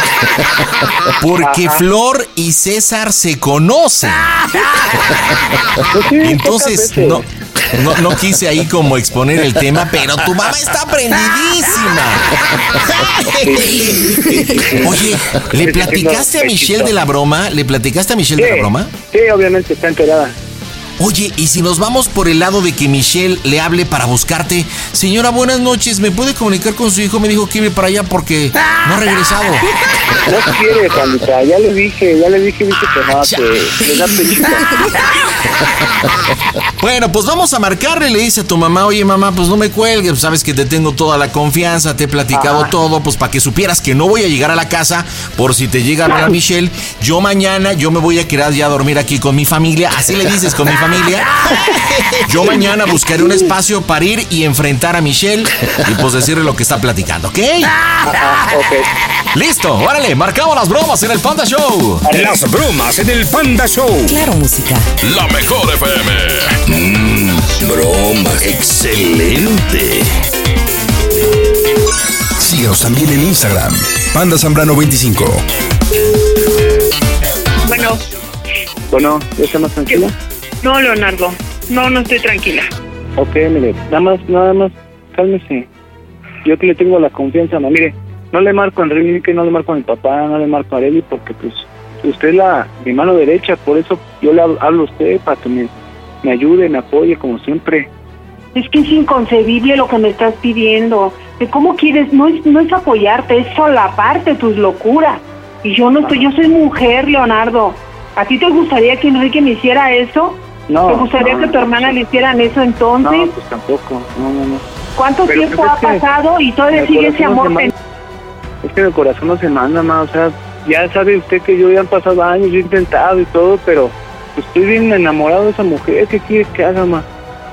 porque Ajá. Flor y César se conocen. Pues Entonces, no, no, no quise ahí como exponer el tema, pero tu mamá está prendidísima. Oye, ¿le platicaste a Michelle de la broma? ¿Le platicaste a Michelle de la broma? Sí, obviamente está enterada. Oye, y si nos vamos por el lado de que Michelle le hable para buscarte, señora, buenas noches, ¿me puede comunicar con su hijo? Me dijo que iba para allá porque no ha regresado. No quiere, Juanita, ya le dije, ya le dije, dice que no, que le da. Bueno, pues vamos a marcarle, le dice a tu mamá, oye mamá, pues no me cuelgues, pues sabes que te tengo toda la confianza, te he platicado todo, pues para que supieras que no voy a llegar a la casa por si te llega a ver a Michelle, yo mañana, yo me voy a quedar ya a dormir aquí con mi familia, así le dices, con mi familia. Familia, yo mañana buscaré un espacio para ir y enfrentar a Michelle y pues decirle lo que está platicando, ¿ok? Listo, órale, marcamos las bromas en el Panda Show. Las bromas en el Panda Show. Claro, música. La mejor FM. Mmm, broma. Excelente. Síguenos también en Instagram. Panda Zambrano 25. Bueno, Bueno, ¿ya está más tranquila? No, Leonardo. No, no estoy tranquila. Ok, mire, nada más, nada más, cálmese. Yo que le tengo la confianza, no, mire, no le marco a Enrique, no le marco a mi papá, no le marco a Arely, porque pues usted es la, mi mano derecha, por eso yo le hab- hablo a usted para que me, me ayude, me apoye, como siempre. Es que es inconcebible lo que me estás pidiendo. De ¿Cómo quieres? No es, no es apoyarte, es solaparte tus locuras. Y yo no estoy, yo soy mujer, Leonardo. ¿A ti te gustaría que Enrique me hiciera eso? No, ¿Te gustaría no, que tu hermana le hicieran eso entonces? No, pues tampoco, no, no, no. ¿Cuánto Pero, tiempo pues, ha pasado y todavía sigue ese no amor? manda. Es que el corazón no se manda, ma, o sea, ya sabe usted que yo ya han pasado años, yo he intentado y todo, pero estoy bien enamorado de esa mujer, ¿qué quiere que haga, ma?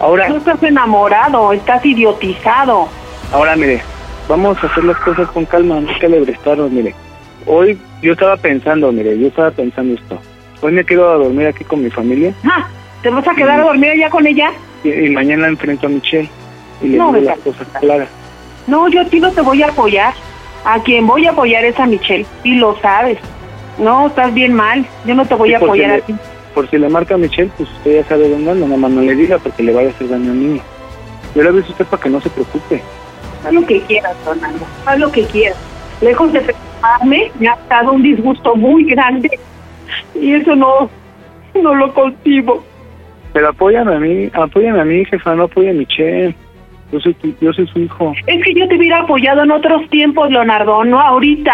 Ahora, No estás enamorado, estás idiotizado. ahora mire, vamos a hacer las cosas con calma, no hay que alebrestarnos, mire. Hoy yo estaba pensando, mire, yo estaba pensando esto. Hoy me quedo a dormir aquí con mi familia Ah, ¿Te vas a quedar a dormir allá con ella? y, y mañana enfrento a Michelle y le No, digo las cosas claras. No, yo a ti no te voy a apoyar. A quien voy a apoyar es a Michelle. Y lo sabes. No, estás bien mal. Yo no te voy Sí, a apoyar a le- ti. Por si le marca a Michelle, pues usted ya sabe dónde anda, nada más no le diga porque le vaya a hacer daño al niño. Yo le aviso a usted para que no se preocupe. Haz lo que quieras, Fernando. Haz lo que quieras. Lejos de preocuparme, me ha dado un disgusto muy grande. Y eso no, no lo concibo. Pero apóyame a mí, apóyame a mí, jefa, no apoya a Michelle. Yo soy, tu- yo soy su hijo. Es que yo te hubiera apoyado en otros tiempos, Leonardo, no ahorita.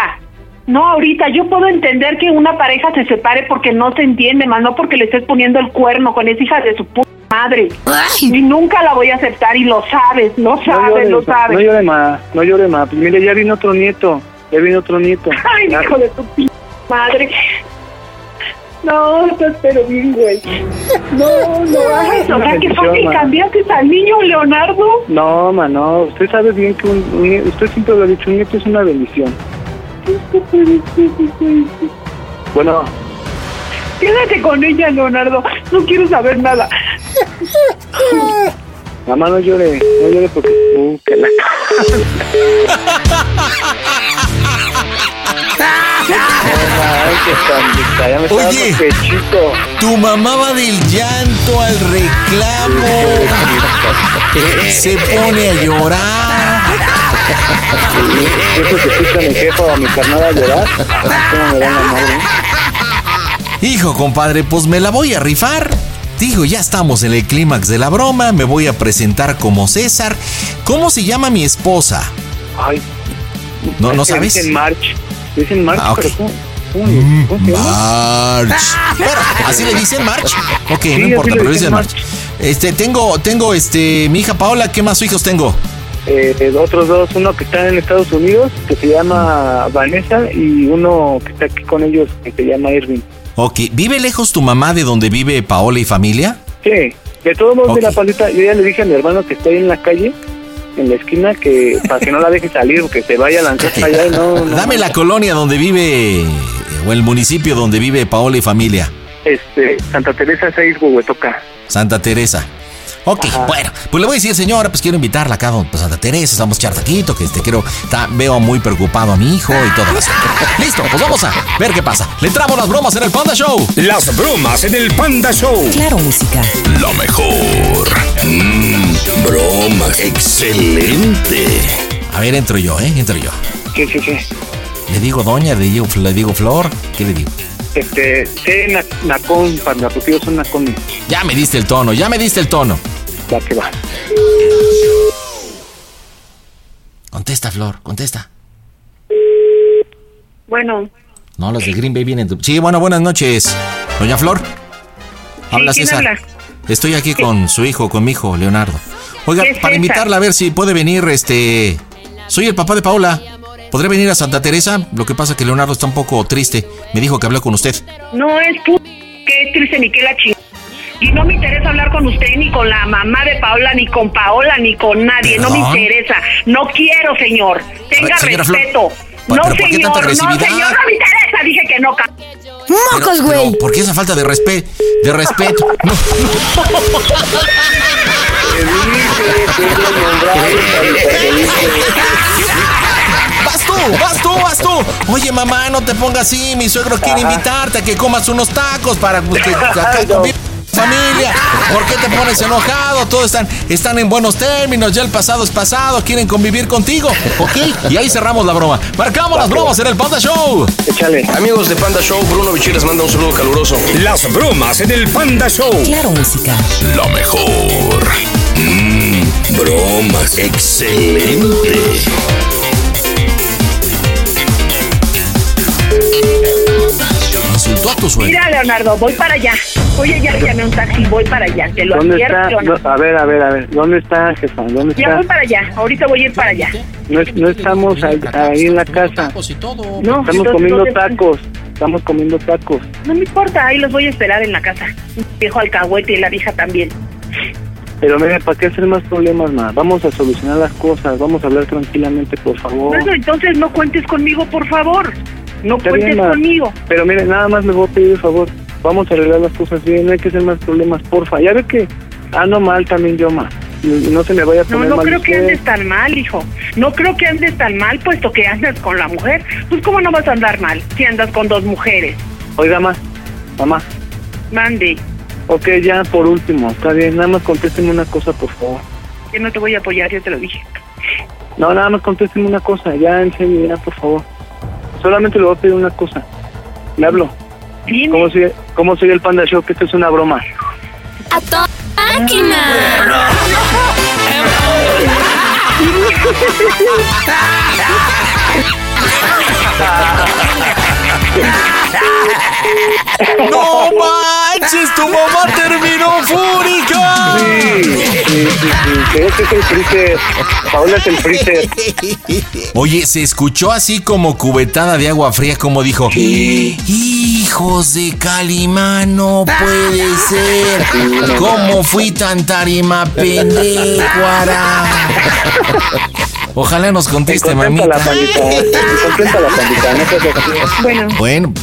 No ahorita. Yo puedo entender que una pareja se separe porque no se entiende, más no porque le estés poniendo el cuerno con esa hija de su puta madre. Y nunca la voy a aceptar y lo sabes, lo No sabes, llore, lo sabes. no llore más, no llore más. Pues mire, ya vino otro nieto, ya vino otro nieto. Ay, Ya- hijo de tu p madre. No, estás pero bien, güey. No, no hagas. O sea, que fue que cambiaste al niño, Leonardo. No, ma, no. Usted sabe bien que un, un usted siempre lo ha dicho, un nieto es una bendición. Bueno, Quédate con ella, Leonardo. No quiero saber nada. mamá, no llore, no llore porque... Uh, que la... Oye. Tu mamá va del llanto al reclamo. Se pone a llorar. O mi a llorar. Hijo, compadre, pues me la voy a rifar. Digo, ya estamos en el clímax de la broma. Me voy a presentar como César. ¿Cómo se llama mi esposa? Ay. No, no sabes. Dicen March. Dicen March, Ah. March. Bueno, ¿así le dicen March? Ok, Sí, no importa, pero le dicen March. Este, tengo, tengo, este, mi hija Paola, ¿qué más hijos tengo? Eh, otros dos, uno que está en Estados Unidos, que se llama Vanessa, y uno que está aquí con ellos, que se llama Irving. Ok, ¿vive lejos tu mamá de donde vive Paola y familia? Sí, de todos modos, Ok. mira, Paulita, yo ya le dije a mi hermano que está ahí en la calle, en la esquina, que para que no la deje salir, porque se vaya a lanzar para allá y no... no Dame la colonia donde vive, o el municipio donde vive Paola y familia. Este, Santa Teresa 6, Huehuetoca. Santa Teresa. Ok, bueno, pues le voy a decir, señora, pues quiero invitarla acá a don- Santa Teresa, estamos echar taquito, que este quiero, está- veo muy preocupado a mi hijo y todo eso. Listo, pues vamos a ver qué pasa. Le entramos las bromas en el Panda Show. Las bromas en el Panda Show. Claro, música. La mejor. Mmm, broma. Excelente. A ver, entro yo, ¿eh? Entro yo. Sí, sí, sí. Le digo doña, le digo, le digo flor, ¿qué le digo? Este, sé na- Nacón, para porque yo soy Nacón. Ya me diste el tono, ya me diste el tono. Va que va. Contesta, Flor, contesta. Bueno, No, los de Green Bay vienen. Sí, bueno, buenas noches. Doña Flor. Habla ¿quién César. habla? Estoy aquí con su hijo, con mi hijo, Leonardo. Oiga, ¿Qué es para César? invitarla a ver si puede venir, este... Soy el papá de Paola. ¿Podré venir a Santa Teresa? Lo que pasa es que Leonardo está un poco triste. Me dijo que habló con usted. no es pu... Qué triste ni qué la chingada. Y no me interesa hablar con usted, ni con la mamá de Paola, ni con Paola, ni con nadie. No me interesa. No quiero, señor. Tenga respeto. ¿pero no, por qué señor. No, señor. No me interesa. Dije que no. ¡Mocos, güey! ¿Por qué esa falta de respeto? De respeto. No. Vas tú, vas tú, vas tú. Oye, mamá, no te pongas así. Mi suegro quiere invitarte a que comas unos tacos para que acá conviva familia. ¿Por qué te pones enojado? Todos están, están en buenos términos. Ya el pasado es pasado. Quieren convivir contigo. ¿Ok? Y ahí cerramos la broma. Marcamos las bromas en el Panda Show. Échale. Amigos de Panda Show, Bruno Bichir les manda un saludo caluroso. Las bromas en el Panda Show. Claro, música. Lo mejor. Mmm, bromas. Excelente. A tu. Mira, Leonardo, voy para allá. Oye, ya le llamé un taxi, voy para allá. Te lo ¿Dónde advierto, está? Leonardo. No, a ver, a ver, a ver. ¿Dónde está, jefa? ¿Dónde Ya está? voy para allá. Ahorita voy a ir para allá. No, no estamos ahí, ahí en la casa. No, Estamos entonces, comiendo ¿dónde- tacos. Estamos comiendo tacos. No me importa, ahí los voy a esperar en la casa. Un viejo alcahuete y la vieja también. Pero mire, ¿para qué hacer más problemas, ma? Vamos a solucionar las cosas. Vamos a hablar tranquilamente, por favor. Bueno, entonces no cuentes conmigo, por favor. No Está cuentes bien, conmigo. Pero mire, nada más le voy a pedir el favor. Vamos a arreglar las cosas bien. No hay que hacer más problemas, porfa. Ya ve que ando mal también yo, ma. No se me vaya a No, poner no mal creo que andes tan mal, hijo. No creo que andes tan mal, puesto que andas con la mujer. Pues, ¿cómo no vas a andar mal si andas con dos mujeres? Oiga, ma. Mamá. Mande, Ok, ya por último. Está bien. Nada más contésteme una cosa, por favor. que no te voy a apoyar, yo te lo dije. No, nada más contésteme una cosa. Ya, en serio, ya, por favor. Solamente le voy a pedir una cosa. Le hablo. ¿Cómo soy, ¿Cómo soy el Panda Show? Que esto es una broma. ¡A toda máquina! ¡No manches! ¡Tu mamá terminó fúrica! Sí, sí, sí, sí. Este es el freezer. Paola es el freezer. Oye, se escuchó así como cubetada de agua fría, como dijo: ¡Hijos de Calimán, no puede ser! ¿Cómo fui tan tarima pendecuara? Ojalá nos conteste, Contenta la mamita. pandita. Contenta la pandita. No. Bueno. Bueno.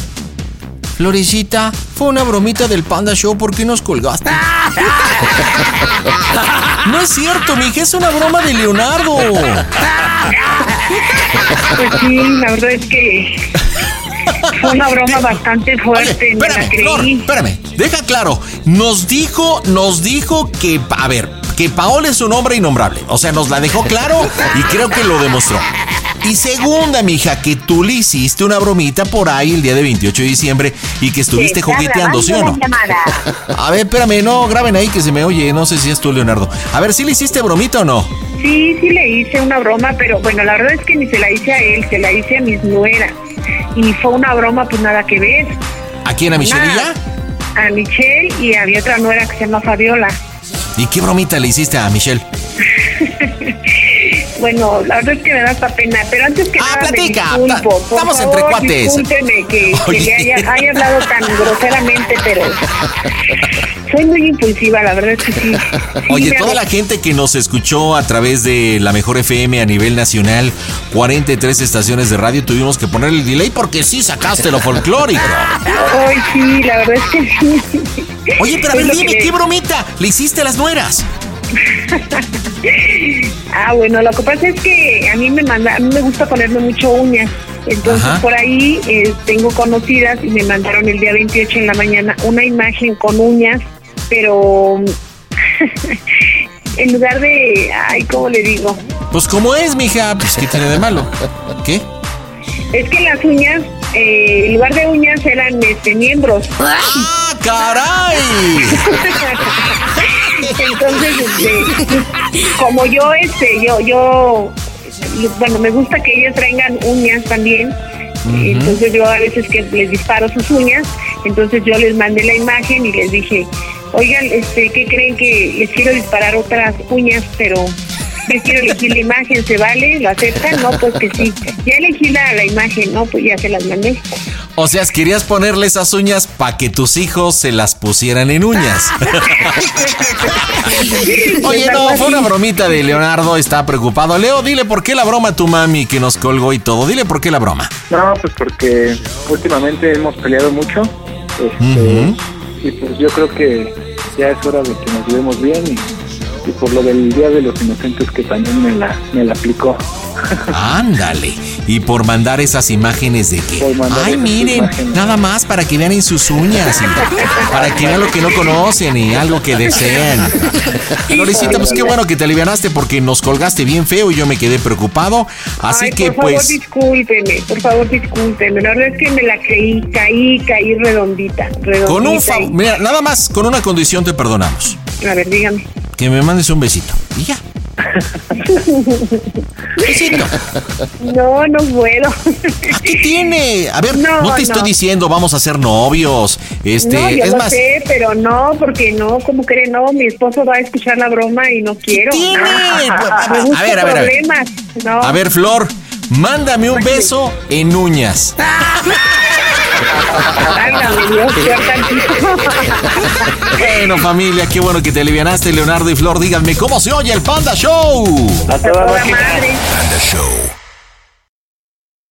Florecita, fue una bromita del Panda Show, ¿por qué nos colgaste? No es cierto, mija, es una broma de Leonardo. Pues sí, la verdad es que fue una broma bastante fuerte. la Espérame, Flor, creí. espérame, deja claro, nos dijo, nos dijo que, a ver, que Paola es un hombre innombrable. O sea, nos la dejó claro y creo que lo demostró. Y segunda, mija, que tú le hiciste una bromita por ahí el día de 28 de diciembre y que estuviste jugueteando, ¿sí o no? A ver, espérame, no, graben ahí que se me oye, no sé si es tú, Leonardo. A ver, ¿sí le hiciste bromita o no? Sí, sí le hice una broma, pero bueno, la verdad es que ni se la hice a él, se la hice a mis nueras. Y fue una broma, pues nada que ver. ¿A quién, a Michelilla? A Michelle y había otra nuera que se llama Fabiola. ¿Y qué bromita le hiciste a Michelle? Bueno, la verdad es que me da hasta pena, pero antes que nada Ah, platica, me disculpo. ta- Por estamos favor, entre cuates. Discúlpeme que, que le haya, haya hablado tan groseramente, pero soy muy impulsiva, la verdad es que sí. Sí, Oye, toda la gente que nos escuchó a través de la mejor FM a nivel nacional, 43 estaciones de radio, tuvimos que poner el delay porque sí sacaste lo folclórico. Ay, sí, la verdad es que sí. Oye, pero a ver, dime, ¿qué bromita le hiciste a las nueras? Ah, bueno, lo que pasa es que a mí me manda, a mí me gusta ponerme mucho uñas. Entonces Ajá. por ahí eh, tengo conocidas y me mandaron el día 28 en la mañana una imagen con uñas, pero en lugar de, ay, ¿cómo le digo? Pues como es, mija, pues ¿qué tiene de malo? ¿Qué? Es que las uñas, eh, en lugar de uñas eran este, miembros. ¡Ah, caray! Entonces, este, como yo, este, yo, yo, bueno, me gusta que ellas traigan uñas también. Entonces yo a veces que les disparo sus uñas, entonces yo les mandé la imagen y les dije, oigan, este, ¿qué creen que les quiero disparar otras uñas, pero les quiero elegir la imagen, ¿se vale? ¿Lo aceptan? No, pues que sí. Ya elegí la, la imagen, ¿no? Pues ya se las mandé. O sea, querías ponerle esas uñas para que tus hijos se las pusieran en uñas. Oye, no, fue una bromita de Leonardo, está preocupado. Leo, dile por qué la broma a tu mami que nos colgó y todo. Dile por qué la broma. No, pues porque últimamente hemos peleado mucho. Este, Y pues yo creo que ya es hora de que nos llevemos bien. Y, y por lo del Día de los Inocentes que también me la, me la aplicó. Ándale. Y por mandar esas imágenes de que, ay, miren, nada más para que vean en sus uñas, y para que vean lo que no conocen y algo que desean. Florecita, pues qué bueno que te alivianaste porque nos colgaste bien feo y yo me quedé preocupado. Así Ay, que por favor, pues, discúlpeme, por favor, discúlpeme. La verdad es que me la creí, caí, caí redondita. redondita con un favor, mira, nada más con una condición te perdonamos. A ver, dígame. Que me mandes un besito. Y ya. No, no puedo. ¿Qué tiene? A ver, no, No, te estoy no. diciendo vamos a ser novios. Este, no, yo es lo más, sé, pero no, porque no, ¿cómo cree? No, mi esposo va a escuchar la broma y no quiero. tiene? No, A ver, a ver, a ver. problemas. No. A ver, Flor, mándame un beso en uñas. Dios. Bueno, familia, qué bueno que te alivianaste, Leonardo y Flor. Díganme, ¿cómo se oye el Panda Show? A toda máquina. Panda Show.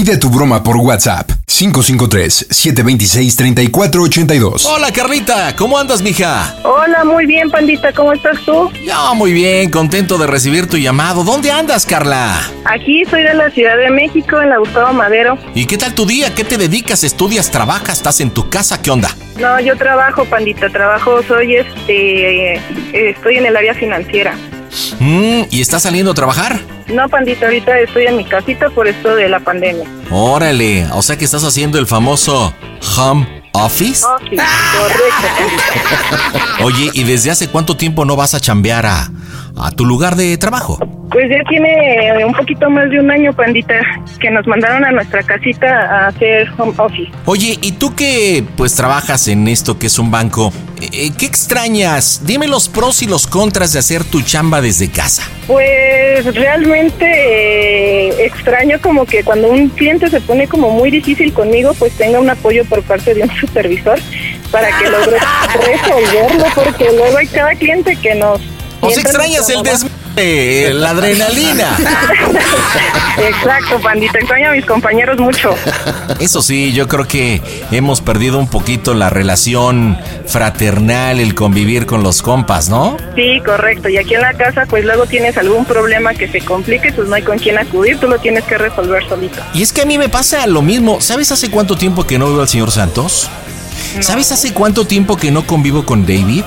Pide tu broma por WhatsApp 553-726-3482. Hola, Carlita, ¿cómo andas, mija? Hola, muy bien, pandita, ¿cómo estás tú? Yo muy bien, contento de recibir tu llamado. ¿Dónde andas, Carla? Aquí soy de la Ciudad de México, en la Gustavo Madero. ¿Y qué tal tu día? ¿Qué te dedicas? ¿Estudias? ¿Trabajas? ¿Estás en tu casa? ¿Qué onda? No, yo trabajo, pandita, trabajo, soy este, eh, estoy en el área financiera. Mm, ¿Y estás saliendo a trabajar? No, pandita, ahorita estoy en mi casita por esto de la pandemia. Órale, o sea que estás haciendo el famoso home office. Oh, sí, correcto. Oye, ¿y desde hace cuánto tiempo no vas a chambear a, a tu lugar de trabajo? Pues ya tiene un poquito más de un año, pandita, que nos mandaron a nuestra casita a hacer home office. Oye, ¿y tú que pues trabajas en esto que es un banco? eh, ¿Qué extrañas? Dime los pros y los contras de hacer tu chamba desde casa. Pues realmente eh, extraño como que cuando un cliente se pone como muy difícil conmigo, pues tenga un apoyo por parte de un supervisor para que logre resolverlo, porque luego hay cada cliente que nos... ¿O extrañas el desmadre, la adrenalina? Exacto, pandita, extraño a mis compañeros mucho. Eso sí, yo creo que hemos perdido un poquito la relación fraternal, el convivir con los compas, ¿no? Sí, correcto. Y aquí en la casa, pues luego tienes algún problema que se complique, pues no hay con quién acudir, tú lo tienes que resolver solito. Y es que a mí me pasa lo mismo. ¿Sabes hace cuánto tiempo que no veo al señor Santos? ¿Sabes hace cuánto tiempo que no convivo con David?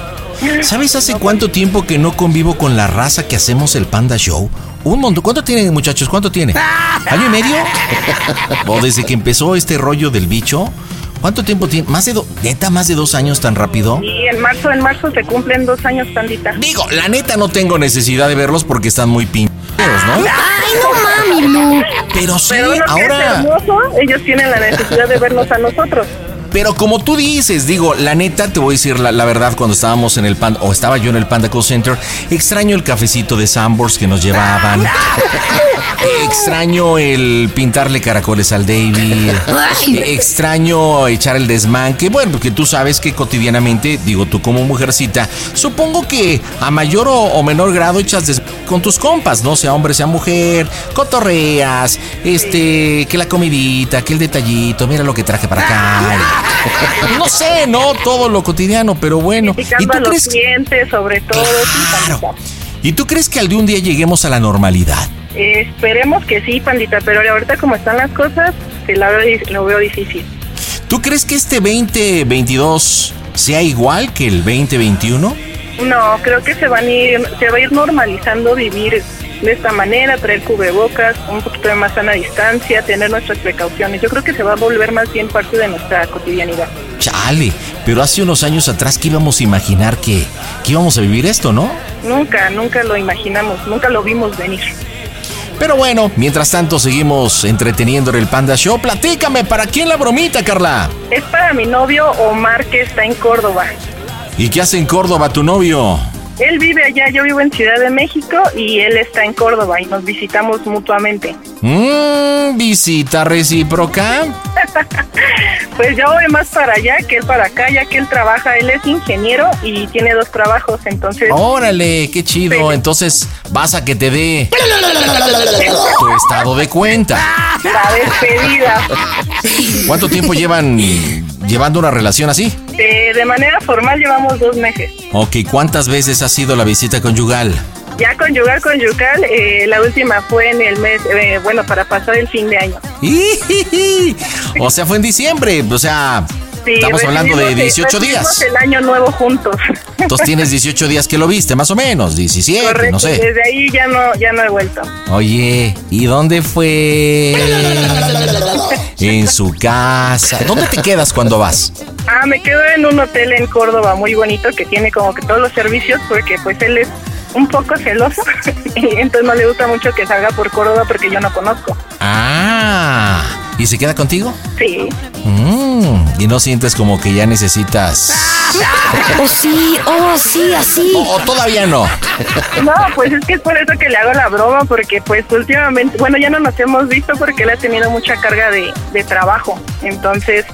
¿Sabes hace cuánto tiempo que no convivo con la raza que hacemos el Panda Show? Un montón. ¿Cuánto tiene, muchachos? ¿Cuánto tiene? ¿Año y medio? ¿O desde que empezó este rollo del bicho? ¿Cuánto tiempo tiene? ¿Más de dos? ¿Neta más de dos años tan rápido? Y en marzo, en marzo se cumplen dos años, pandita. Digo, la neta no tengo necesidad de verlos porque están muy pincheros, ¿no? Ay, no mami, no. Pero sí, Pero lo que es ahora... hermoso, ellos tienen la necesidad de vernos a nosotros. Pero como tú dices, digo, la neta, te voy a decir la, la verdad, cuando estábamos en el Panda, o estaba yo en el Panda Call Center, extraño el cafecito de Sambors que nos llevaban. extraño el pintarle caracoles al David. extraño echar el desmanque. Bueno, porque tú sabes que cotidianamente, digo, tú como mujercita, supongo que a mayor o, o menor grado echas des- con tus compas, ¿no? Sea hombre, sea mujer, cotorreas, este, que la comidita, que el detallito, mira lo que traje para acá. No sé, ¿no? Todo lo cotidiano, pero bueno. ¿Y tú a los crees, clientes, sobre todo. pandita. ¿Y tú crees que al de un día lleguemos a la normalidad? Eh, esperemos que sí, pandita, pero ahorita como están las cosas, la veo, lo veo difícil. ¿Tú crees que este 2022 sea igual que el 2021? No, creo que se van a ir, se va a ir normalizando vivir de esta manera, traer cubrebocas, un poquito de más sana distancia, tener nuestras precauciones. Yo creo que se va a volver más bien parte de nuestra cotidianidad. Chale, pero hace unos años atrás que íbamos a imaginar que, que íbamos a vivir esto, ¿no? Nunca, nunca lo imaginamos, nunca lo vimos venir. Pero bueno, mientras tanto seguimos entreteniendo en el Panda Show. Platícame, ¿para quién la bromita, Carla? Es para mi novio Omar que está en Córdoba. ¿Y qué hace en Córdoba tu novio? Él vive allá, yo vivo en Ciudad de México y él está en Córdoba y nos visitamos mutuamente. Mmm, visita recíproca. Pues yo voy más para allá que él para acá, ya que él trabaja, él es ingeniero y tiene dos trabajos, entonces... Órale, qué chido. Entonces vas a que te dé tu estado de cuenta. La despedida. ¿Cuánto tiempo llevan llevando una relación así? Eh, de manera formal llevamos dos meses. Ok, ¿cuántas veces ha sido la visita conyugal? Ya conyugal, conyugal, eh, la última fue en el mes, eh, bueno, para pasar el fin de año. O sea, fue en diciembre. O sea, Sí, estamos hablando de recibimos- 18 recibimos días. el año nuevo juntos. Entonces tienes 18 días que lo viste, más o menos, 17, Correcto, no sé. desde ahí ya no, ya no he vuelto. Oye, ¿y dónde fue? En su casa. ¿Dónde te quedas cuando vas? Ah, me quedo en un hotel en Córdoba muy bonito que tiene como que todos los servicios porque pues él es un poco celoso y entonces no le gusta mucho que salga por Córdoba porque yo no conozco. Ah, ¿y se queda contigo? Sí. Mm, y no sientes como que ya necesitas. Oh, sí, oh, sí, así. O, o todavía no. No, pues es que es por eso que le hago la broma porque pues últimamente, bueno, ya no nos hemos visto porque él ha tenido mucha carga de, de trabajo. Entonces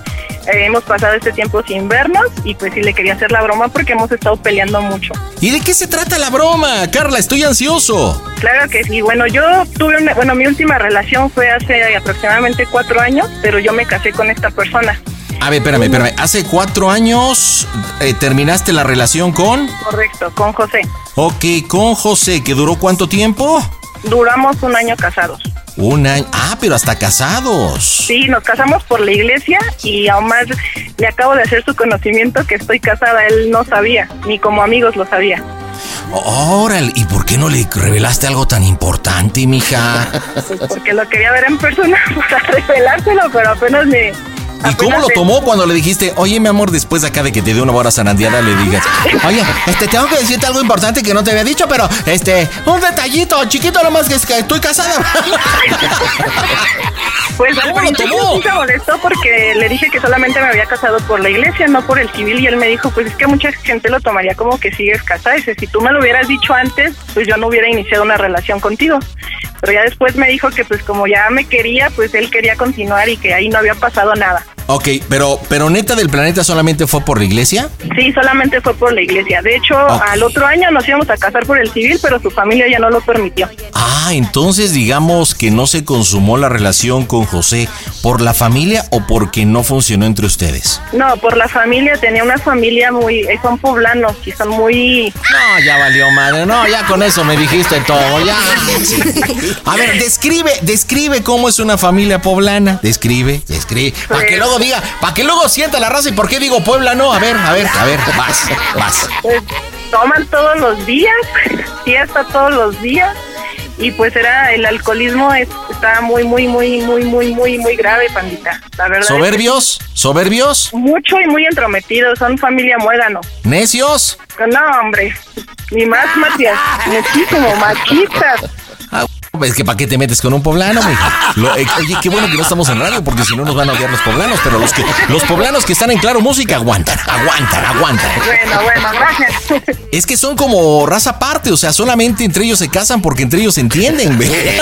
eh, hemos pasado este tiempo sin vernos y pues sí le quería hacer la broma porque hemos estado peleando mucho. ¿Y de qué se trata la broma? Carla, estoy ansioso. Claro que sí. Bueno, yo tuve una, bueno, mi última relación fue hace aproximadamente cuatro años, pero yo me casé con esta persona. A ver, espérame, espérame. Hace cuatro años eh, terminaste la relación con. Correcto, con José. Ok, con José, que duró cuánto tiempo? Duramos un año casados. Un año. Ah, pero hasta casados. Sí, nos casamos por la iglesia y a Omar le acabo de hacer su conocimiento que estoy casada. Él no sabía, ni como amigos lo sabía. Órale, ¿y por qué no le revelaste algo tan importante, mija? Pues porque lo quería ver en persona para revelárselo, pero apenas me... ¿Y cómo lo tomó cuando le dijiste, oye, mi amor, después de acá de que te dé una hora zarandeada, le digas, oye, este, tengo que decirte algo importante que no te había dicho, pero, este, un detallito, chiquito, nomás que es que estoy casada. Pues al ¿Cómo lo principio sí se molestó porque le dije que solamente me había casado por la iglesia, no por el civil, y él me dijo, pues es que mucha gente lo tomaría como que sigues casada. Dice, si tú me lo hubieras dicho antes, pues yo no hubiera iniciado una relación contigo. Pero ya después me dijo que pues como ya me quería, pues él quería continuar y que ahí no había pasado nada. Ok, pero, pero neta del planeta solamente fue por la iglesia. Sí, solamente fue por la iglesia. De hecho, al otro año nos íbamos a casar por el civil, pero su familia ya no lo permitió. Ah, entonces digamos que no se consumó la relación con José por la familia o porque no funcionó entre ustedes. No, por la familia, tenía una familia muy, eh, son poblanos y son muy... No, ya valió madre. No, ya con eso me dijiste todo. Ya. A ver, describe, describe cómo es una familia poblana. Describe, describe. Para que luego diga, para que luego sienta la raza y por qué digo Puebla no. A ver, a ver, a ver, vas, vas. Pues toman todos los días, fiesta todos los días y pues era el alcoholismo es- estaba muy muy muy muy muy muy muy grave, pandita. La verdad. es que ¿Soberbios? ¿Soberbios? Mucho y muy entrometidos, son familia muégano. ¿Necios? No, hombre, ni más Matías, muchísimo machistas. Es que ¿para qué te metes con un poblano, mija? Lo- eh, oye, qué bueno que no estamos en radio porque si no nos van a odiar los poblanos, pero los que los poblanos que están en Claro Música aguantan, aguantan, aguantan. Bueno, bueno, gracias. Es que son como raza aparte, o sea, solamente entre ellos se casan porque entre ellos se entienden, ve.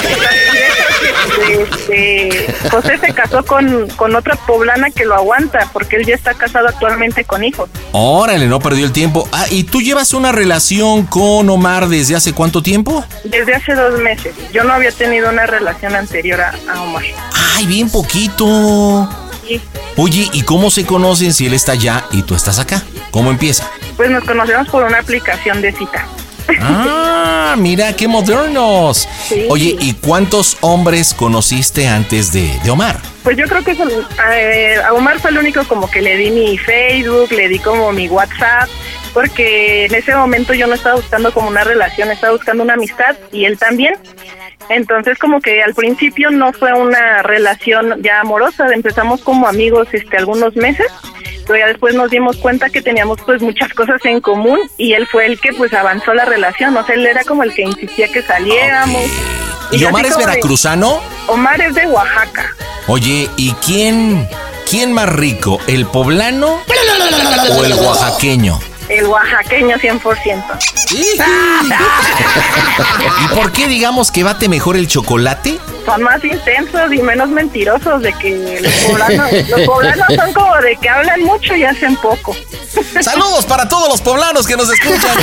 Este, José se casó con, con otra poblana que lo aguanta, porque él ya está casado actualmente con hijos. Órale, no perdió el tiempo. Ah, ¿y tú llevas una relación con Omar desde hace cuánto tiempo? Desde hace dos meses. Yo no había tenido una relación anterior a, a Omar. Ay, bien poquito. Sí. Oye, ¿y cómo se conocen si él está allá y tú estás acá? ¿Cómo empieza? Pues nos conocemos por una aplicación de cita. Ah, mira, qué modernos. Oye, ¿y cuántos hombres conociste antes de, de Omar? Pues yo creo que eh, a Omar fue el único como que le di mi Facebook, le di como mi WhatsApp, porque en ese momento yo no estaba buscando como una relación, estaba buscando una amistad y él también. Entonces como que al principio no fue una relación ya amorosa, empezamos como amigos este algunos meses, pero ya después nos dimos cuenta que teníamos pues muchas cosas en común y él fue el que pues avanzó la relación, o sea, él era como el que insistía que saliéramos. ¿Y Omar es de- veracruzano? Omar es de Oaxaca. Oye, ¿y quién, quién más rico, el poblano o el oaxaqueño? El oaxaqueño 100%. ¿Y por qué digamos que bate mejor el chocolate? Son más intensos y menos mentirosos de que los poblanos, los poblanos son como de que hablan mucho y hacen poco. Saludos para todos los poblanos que nos escuchan.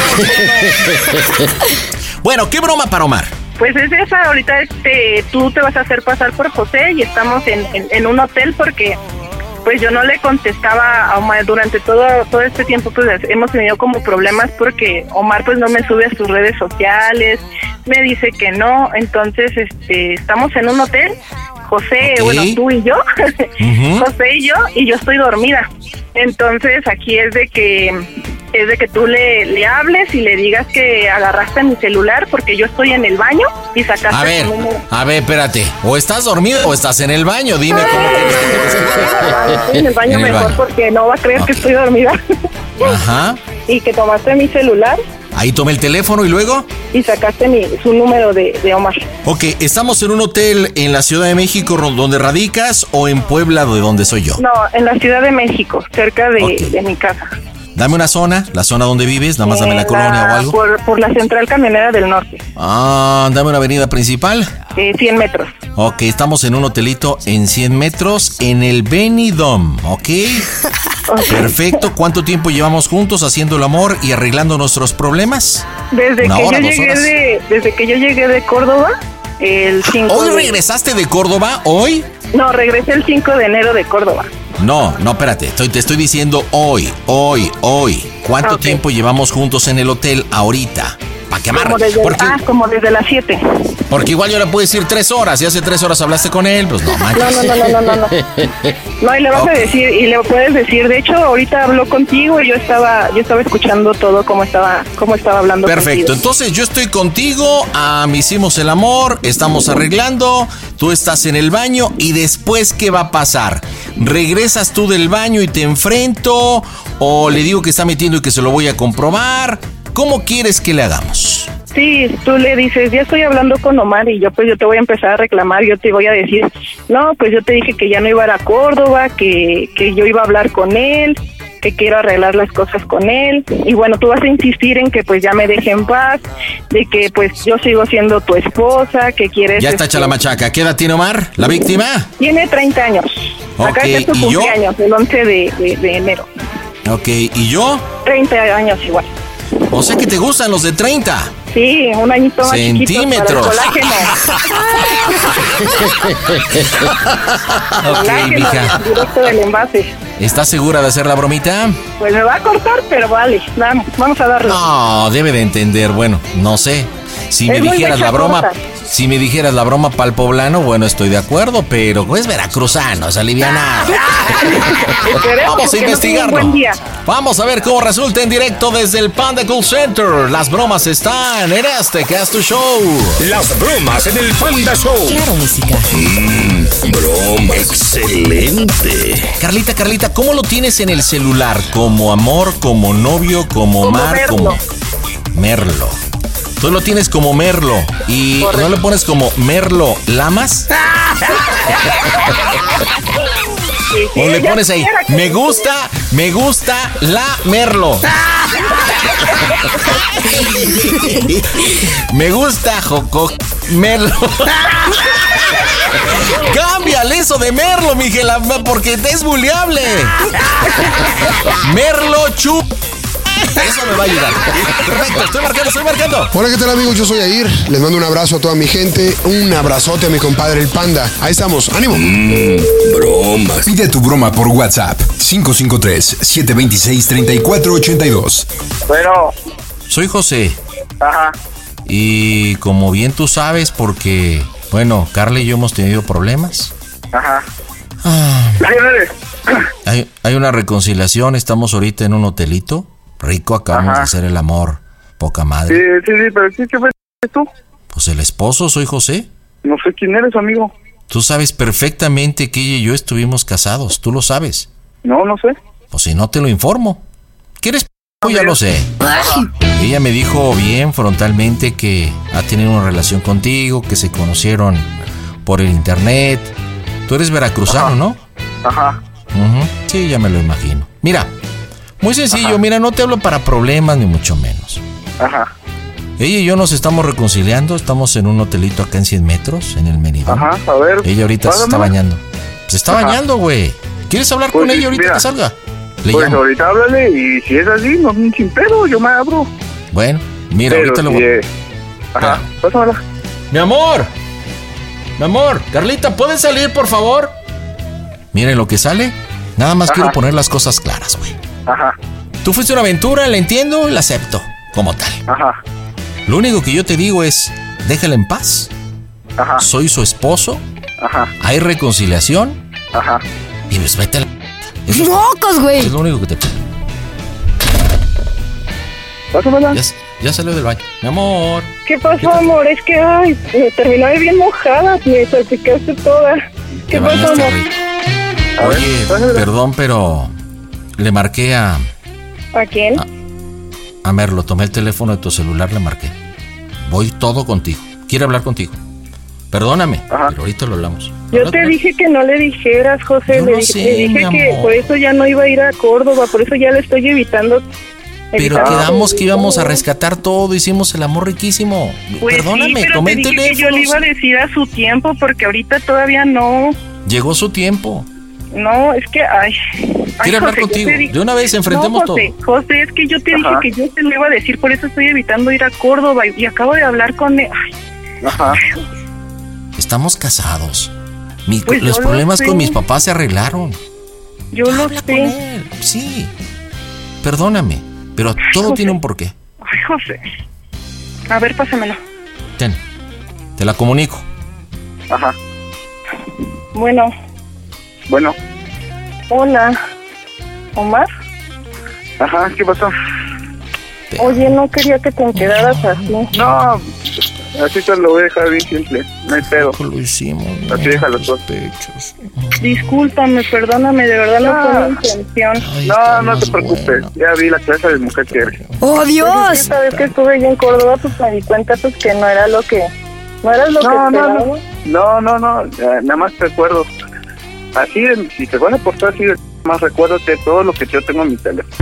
Bueno, ¿qué broma para Omar? Pues es esa, ahorita este, tú te vas a hacer pasar por José y estamos en, en, en un hotel porque pues yo no le contestaba a Omar durante todo todo este tiempo pues hemos tenido como problemas porque Omar pues no me sube a sus redes sociales, me dice que no, entonces este estamos en un hotel, José, bueno, tú y yo. José y yo y yo estoy dormida. Entonces aquí es de que es de que tú le, le hables y le digas que agarraste mi celular porque yo estoy en el baño y sacaste A ver, su número. a ver, espérate. O estás dormido o estás en el baño. Dime cómo Estoy en el baño En el mejor baño. porque no va a creer que estoy dormida Ajá. y que tomaste mi celular Ahí tomé el teléfono y luego. y sacaste mi, su número de, de Omar. Ok, ¿estamos en un hotel en la Ciudad de México donde radicas o en Puebla de donde soy yo? No, en la Ciudad de México, cerca de, de mi casa. Dame una zona, la zona donde vives, nada más dame la En colonia o algo. Por, por la Central Camionera del Norte, Ah, dame una avenida principal. eh, 100 metros. Ok, estamos en un hotelito en 100 metros en el Benidom, ¿ok? Perfecto. ¿Cuánto tiempo llevamos juntos haciendo el amor y arreglando nuestros problemas? Desde Una que hora, yo llegué de, desde que yo llegué de Córdoba, el 5 ¿Hoy de- regresaste de Córdoba? ¿Hoy? No, regresé el 5 de enero de Córdoba. No, no, espérate. Estoy, te estoy diciendo hoy, hoy, hoy. ¿Cuánto tiempo llevamos juntos en el hotel ahorita? ¿Para que amarre? Como desde, Porque, ah, como desde las 7. porque igual yo le puedo decir tres horas. Si hace tres horas hablaste con él, pues no No, manches. no, no, no, no, no, no. No, y le vas Ok. a decir, y le puedes decir, de hecho, ahorita habló contigo y yo estaba, yo estaba escuchando todo cómo estaba, cómo estaba hablando Perfecto, contigo. entonces yo estoy contigo, ah, me hicimos el amor, estamos arreglando, tú estás en el baño y después ¿qué va a pasar? ¿Regresas tú del baño y te enfrento o le digo que está metiendo y que se lo voy a comprobar? ¿Cómo quieres que le hagamos? Sí, tú le dices, ya estoy hablando con Omar y yo pues yo te voy a empezar a reclamar, yo te voy a decir, no, pues yo te dije que ya no iba a ir a Córdoba, que, que yo iba a hablar con él, que quiero arreglar las cosas con él y bueno, tú vas a insistir en que pues ya me deje en paz, de que pues yo sigo siendo tu esposa, que quieres... Ya está hecha la machaca. ¿Qué edad tiene Omar, la víctima? Tiene 30 años. Acá Ok, es su cumpleaños, el 11 de, de- de enero. Ok, ¿y yo? 30 años igual. O sea que te gustan los de 30. Sí, un añito más Centímetros. para el colágeno. Ok, Colágeno, mija. directo del envase. ¿Estás segura de hacer la bromita? Pues me va a cortar, pero vale, vamos, vamos a darle. No, debe de entender. Bueno, no sé. Si me Es dijeras la broma, si me dijeras la broma para el poblano, bueno, estoy de acuerdo, pero es veracruzano, es alivianado. Vamos a no investigarlo. día. Vamos a ver cómo resulta en directo desde el Panda Cool Center. Las bromas están en este Casto Show. Las bromas en el Panda Show. Claro, música. Mmm, broma. Excelente. Carlita, Carlita, ¿cómo lo tienes en el celular? ¿Como amor, como novio, como Como mar, Merlo. como Merlo? Tú lo tienes como Merlo y no le pones como Merlo Lamas. O le pones ahí, me gusta, me gusta la Merlo. Me gusta Joco Merlo. Cámbiale eso de Merlo, Miguel, porque es buleable. Merlo Chup. Eso me va a ayudar. Perfecto, estoy marcando, estoy marcando. Hola, ¿qué tal amigos? Yo soy Air. Les mando un abrazo a toda mi gente. Un abrazote a mi compadre el Panda. Ahí estamos. ¡Ánimo! Bromas. Pide tu broma por WhatsApp. 553-726-3482. Bueno. Soy José. Ajá. Y como bien tú sabes, porque, bueno, Carla y yo hemos tenido problemas. Ajá. Ah, hay, hay una reconciliación, estamos ahorita en un hotelito. Rico, acabamos Ajá. de hacer el amor. Poca madre. Sí, sí, sí, pero sí, ¿qué fue tú? Pues el esposo, soy José. No sé quién eres, amigo. Tú sabes perfectamente que ella y yo estuvimos casados, tú lo sabes. No, no sé. Pues si no te lo informo. ¿Quieres p? Ya lo sé. Ella me dijo bien frontalmente que ha tenido una relación contigo, que se conocieron por el internet. Tú eres veracruzano, ¿no? Ajá. Ujú, Sí, ya me lo imagino. Mira, muy sencillo, mira, no te hablo para problemas ni mucho menos. Ajá. Ella y yo nos estamos reconciliando, estamos en un hotelito acá en 100 metros, en el Meridón. Ajá, a ver. Ella ahorita se está bañando. Se está Ajá. bañando, güey. ¿Quieres hablar Pues con ella ahorita mira. que salga? Le Pues llamo. ahorita háblale y si es así, no, sin pedo, yo me abro. Bueno, mira, Pero ahorita lo si voy. es- Ajá, pásamela. Mi amor, mi amor, Carlita, ¿puedes salir, por favor? Miren lo que sale. Nada más Ajá. quiero poner las cosas claras, güey. Ajá, Tú fuiste una aventura, la entiendo, la acepto, como tal. ajá, Lo único que yo te digo es, déjala en paz. Ajá. Soy su esposo. Ajá. Hay reconciliación. Ajá. Y pues vete a la... ¡Mocos, güey! Es lo único que te pido. Ya, ya salió del baño. Mi amor. ¿Qué pasó, amor? Es que, ay, me terminé bien mojada, me salpicaste toda. ¿Qué pasó, amor? Oye, perdón, pero le marqué a, ¿A quién? a Merlo. Tomé el teléfono de tu celular, le marqué. Voy todo contigo. Quiere hablar contigo. Perdóname, pero ahorita lo hablamos. Yo te dije que no le dijeras, José. Yo le lo dije, sé, le dije que amor. por eso ya no iba a ir a Córdoba, por eso ya le estoy evitando. Pero quedamos que íbamos a rescatar todo, hicimos el amor riquísimo. Pues Perdóname, sí, pero tomé te el dije que yo le iba a decir a su tiempo, porque ahorita todavía no. Llegó su tiempo. No, es que, ay. Quiere hablar contigo. dije- De una vez enfrentemos no, José, todo. José, es que yo te Ajá. dije que yo te lo iba a decir, por eso estoy evitando ir a Córdoba y, y acabo de hablar con él. Ay, Ajá. Estamos casados. Mi- Pues los lo problemas con mis papás se arreglaron. yo lo sé. Sí. Perdóname, pero todo José. tiene un porqué. Ay, José. A ver, pásamelo. Ten. Te la comunico. Ajá. Bueno, Bueno. hola. ¿Omar? Ajá, ¿qué pasó? Oye, no quería que te enteraras así. No, así te lo voy a dejar bien simple. No hay pedo. Lo hicimos. Así déjalo todo. Discúlpame, perdóname, de verdad no, fue mi intención. No, no te preocupes. Ya vi la clase de mujer que eres. ¡Oh, Dios! Esta vez que estuve yo en Córdoba, pues me di cuenta pues que no era lo que... No era lo No, que no, esperaba. no. No, no, Nada más te recuerdo. Así, de- si te vas a portar así, de- más recuérdate todo lo que yo tengo en mi teléfono.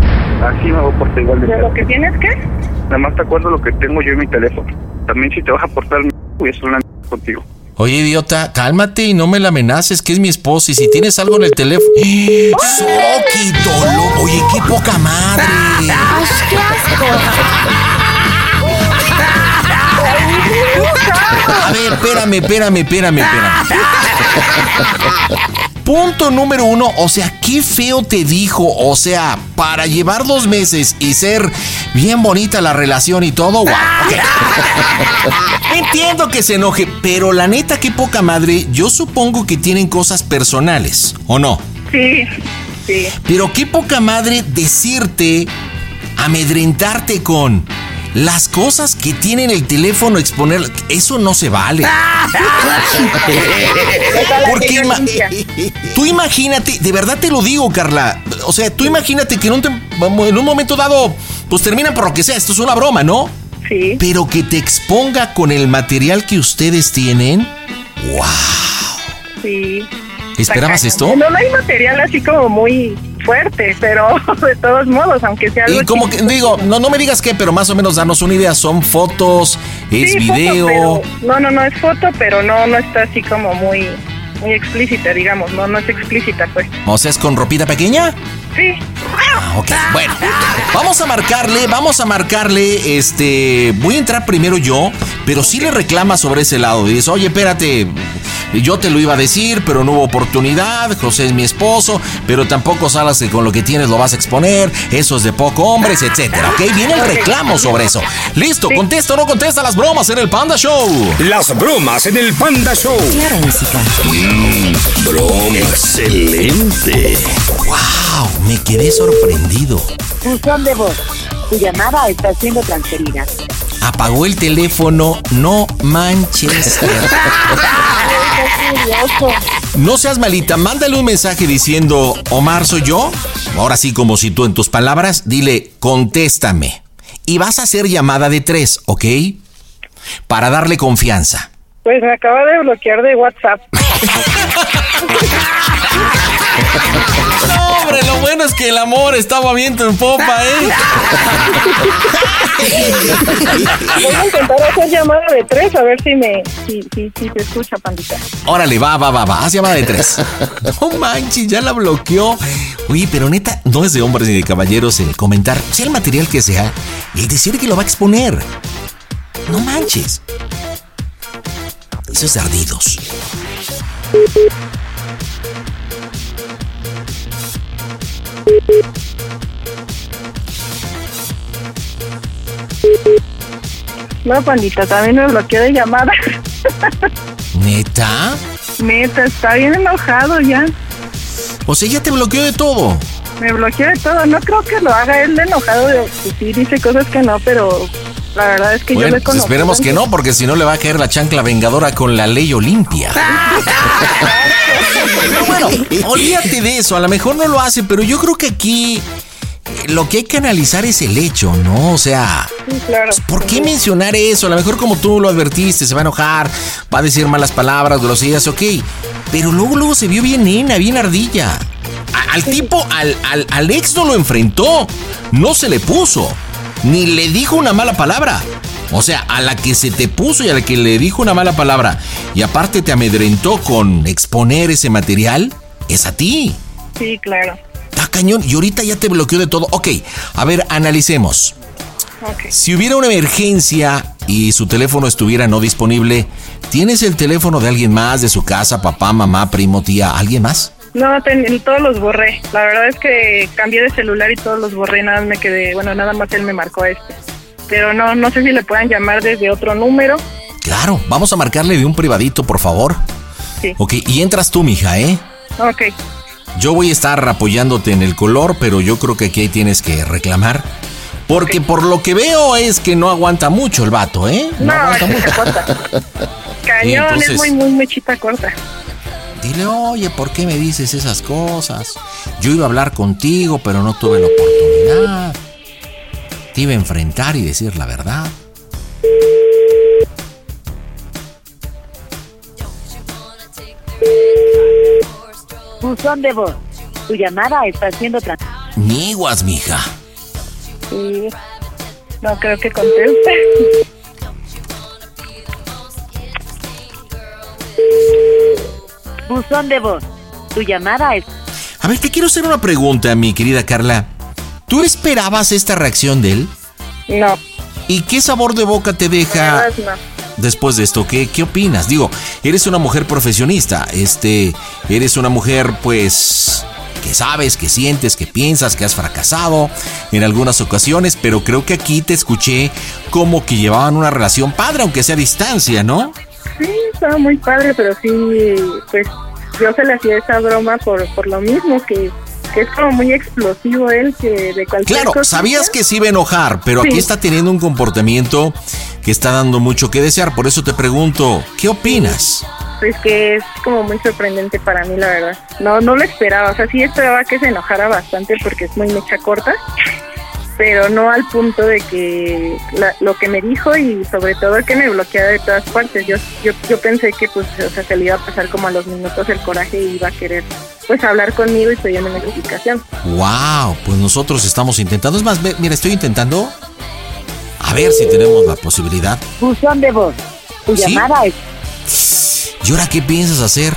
Así me voy a portar igual de ¿De lo que tienes qué? Nada más te acuerdo lo que tengo yo en mi teléfono. También si te vas a portar, voy a hacer una contigo. Oye, idiota, cálmate y no me la amenaces, que es mi esposa. Y si tienes algo en el teléfono. ¡Soquito! lo- Oye, qué poca madre. A ver, espérame, espérame, espérame, espérame. Punto número uno, o sea, qué feo te dijo, o sea, para llevar dos meses y ser bien bonita la relación y todo, guau. ok. Entiendo que se enoje, pero la neta, qué poca madre, yo supongo que tienen cosas personales, ¿o no? Sí, sí. Pero qué poca madre decirte, amedrentarte con las cosas que tiene en el teléfono, exponer. Eso no se vale. Porque ima- tú imagínate, de verdad te lo digo, Carla. O sea, tú imagínate que en un, tem- en un momento dado, pues termina por lo que sea. Esto es una broma, ¿no? Sí. Pero que te exponga con el material que ustedes tienen. ¡Wow! Sí. ¿Esperabas esto? No, no hay material así como muy fuerte, pero de todos modos, aunque sea algo Y como que, digo, no, no me digas qué, pero más o menos danos una idea. ¿Son fotos? ¿Es Sí, foto, video? pero- no, no, no es foto, pero no, no está así como muy, muy explícita, digamos, no, no es explícita, pues. O sea, ¿es con ropita pequeña? Sí. Ah, ok. Bueno, vamos a marcarle, vamos a marcarle, este, voy a entrar primero yo, pero si le reclama sobre ese lado. Dices, oye, espérate, yo te lo iba a decir, pero no hubo oportunidad, José es mi esposo, pero tampoco salas que con lo que tienes lo vas a exponer, eso es de poco hombres, etcétera, ¿ok? Viene el reclamo sobre eso. Listo, contesta o no contesta las bromas en el Panda Show. Las bromas en el Panda Show. Claro, música. Mmm, broma. Excelente. ¡Wow! Me quedé sorprendido. Buzón de voz. Tu llamada está siendo transferida. Apagó el teléfono, no manches. No seas malita, mándale un mensaje diciendo, Omar, ¿soy yo? Ahora sí, como si tú en tus palabras, dile, contéstame. Y vas a hacer llamada de tres, ¿ok? Para darle confianza. Pues me acaba de bloquear de WhatsApp. No, hombre, lo bueno es que el amor estaba viento en popa, ¿eh? Voy a intentar hacer llamada de tres a ver si me, si, si, si se escucha, pandita. Órale, va, va, va, va. Haz llamada de tres. No manches, ya la bloqueó. Oye, pero neta, no es de hombres ni de caballeros el comentar, sea el material que sea, y el decir que lo va a exponer. No manches. Ardidos. No, pandita, también me bloqueó de llamada. ¿Neta? Neta, está bien enojado ya. O sea, ya te bloqueó de todo. Me bloqueó de todo. No creo que lo haga él de enojado. De, sí, dice cosas que no, pero la verdad es que yo le pues conozco. esperemos que no, porque si no le va a caer la chancla vengadora con la ley Olimpia. Pero bueno, olvídate de eso. A lo mejor no lo hace, pero yo creo que aquí eh, lo que hay que analizar es el hecho, ¿no? O sea, claro. ¿por qué mencionar eso? A lo mejor como tú lo advertiste, se va a enojar, va a decir malas palabras, groserías, ok. Pero luego, luego se vio bien nena, bien ardilla. A- al tipo, al, al, al ex no lo enfrentó, no se le puso, ni le dijo una mala palabra. O sea, a la que se te puso y a la que le dijo una mala palabra y aparte te amedrentó con exponer ese material, es a ti. Sí, claro. Está cañón y ahorita ya te bloqueó de todo. Ok, a ver, analicemos. Ok. Si hubiera una emergencia y su teléfono estuviera no disponible, ¿tienes el teléfono de alguien más, de su casa, papá, mamá, primo, tía, alguien más? No, ten- todos los borré. La verdad es que cambié de celular y todos los borré. Nada más me quedé, bueno, nada más él me marcó este. Pero no, no sé si le puedan llamar desde otro número. Claro, vamos a marcarle de un privadito, por favor. Sí. Ok, y entras tú, mija, ¿eh? Ok. Yo voy a estar apoyándote en el color, pero yo creo que aquí tienes que reclamar. Porque por lo que veo es que no aguanta mucho el vato, ¿eh? No, aguanta es que se corta. Cañón, entonces- es muy, muy mechita corta. Dile, oye, ¿por qué me dices esas cosas? Yo iba a hablar contigo, pero no tuve la oportunidad. Te iba a enfrentar y decir la verdad. Buzón de voz. Tu llamada está siendo transferida. Niguas, mija. Sí. No creo que conteste. Buzón de voz. Tu llamada es... A ver, te quiero hacer una pregunta, mi querida Carla. ¿Tú esperabas esta reacción de él? No. ¿Y qué sabor de boca te deja después de esto? ¿Qué, qué opinas? Digo, eres una mujer profesionista, este, eres una mujer, pues, que sabes, que sientes, que piensas, que has fracasado en algunas ocasiones, pero creo que aquí te escuché como que llevaban una relación padre, aunque sea a distancia, ¿no? Sí, estaba muy padre, pero sí, pues yo se le hacía esa broma por, por lo mismo, que, que es como muy explosivo él, que de cualquier Claro, cosa. sabías que se iba a enojar, pero aquí está teniendo un comportamiento que está dando mucho que desear. Por eso te pregunto, ¿qué opinas? Pues que es como muy sorprendente para mí, la verdad. No, no lo esperaba, o sea, sí esperaba que se enojara bastante porque es muy mecha corta, pero no al punto de que la- lo que me dijo y sobre todo que me bloqueara de todas partes. Yo, yo, yo pensé que pues, o sea, se le iba a pasar como a los minutos el coraje y iba a querer pues hablar conmigo y pedirme una explicación. Wow, pues nosotros estamos intentando. Es más, ve- mira, estoy intentando. A ver si tenemos la posibilidad. Buzón de voz. Tu ¿Sí? llamada es... ¿Y ahora qué piensas hacer?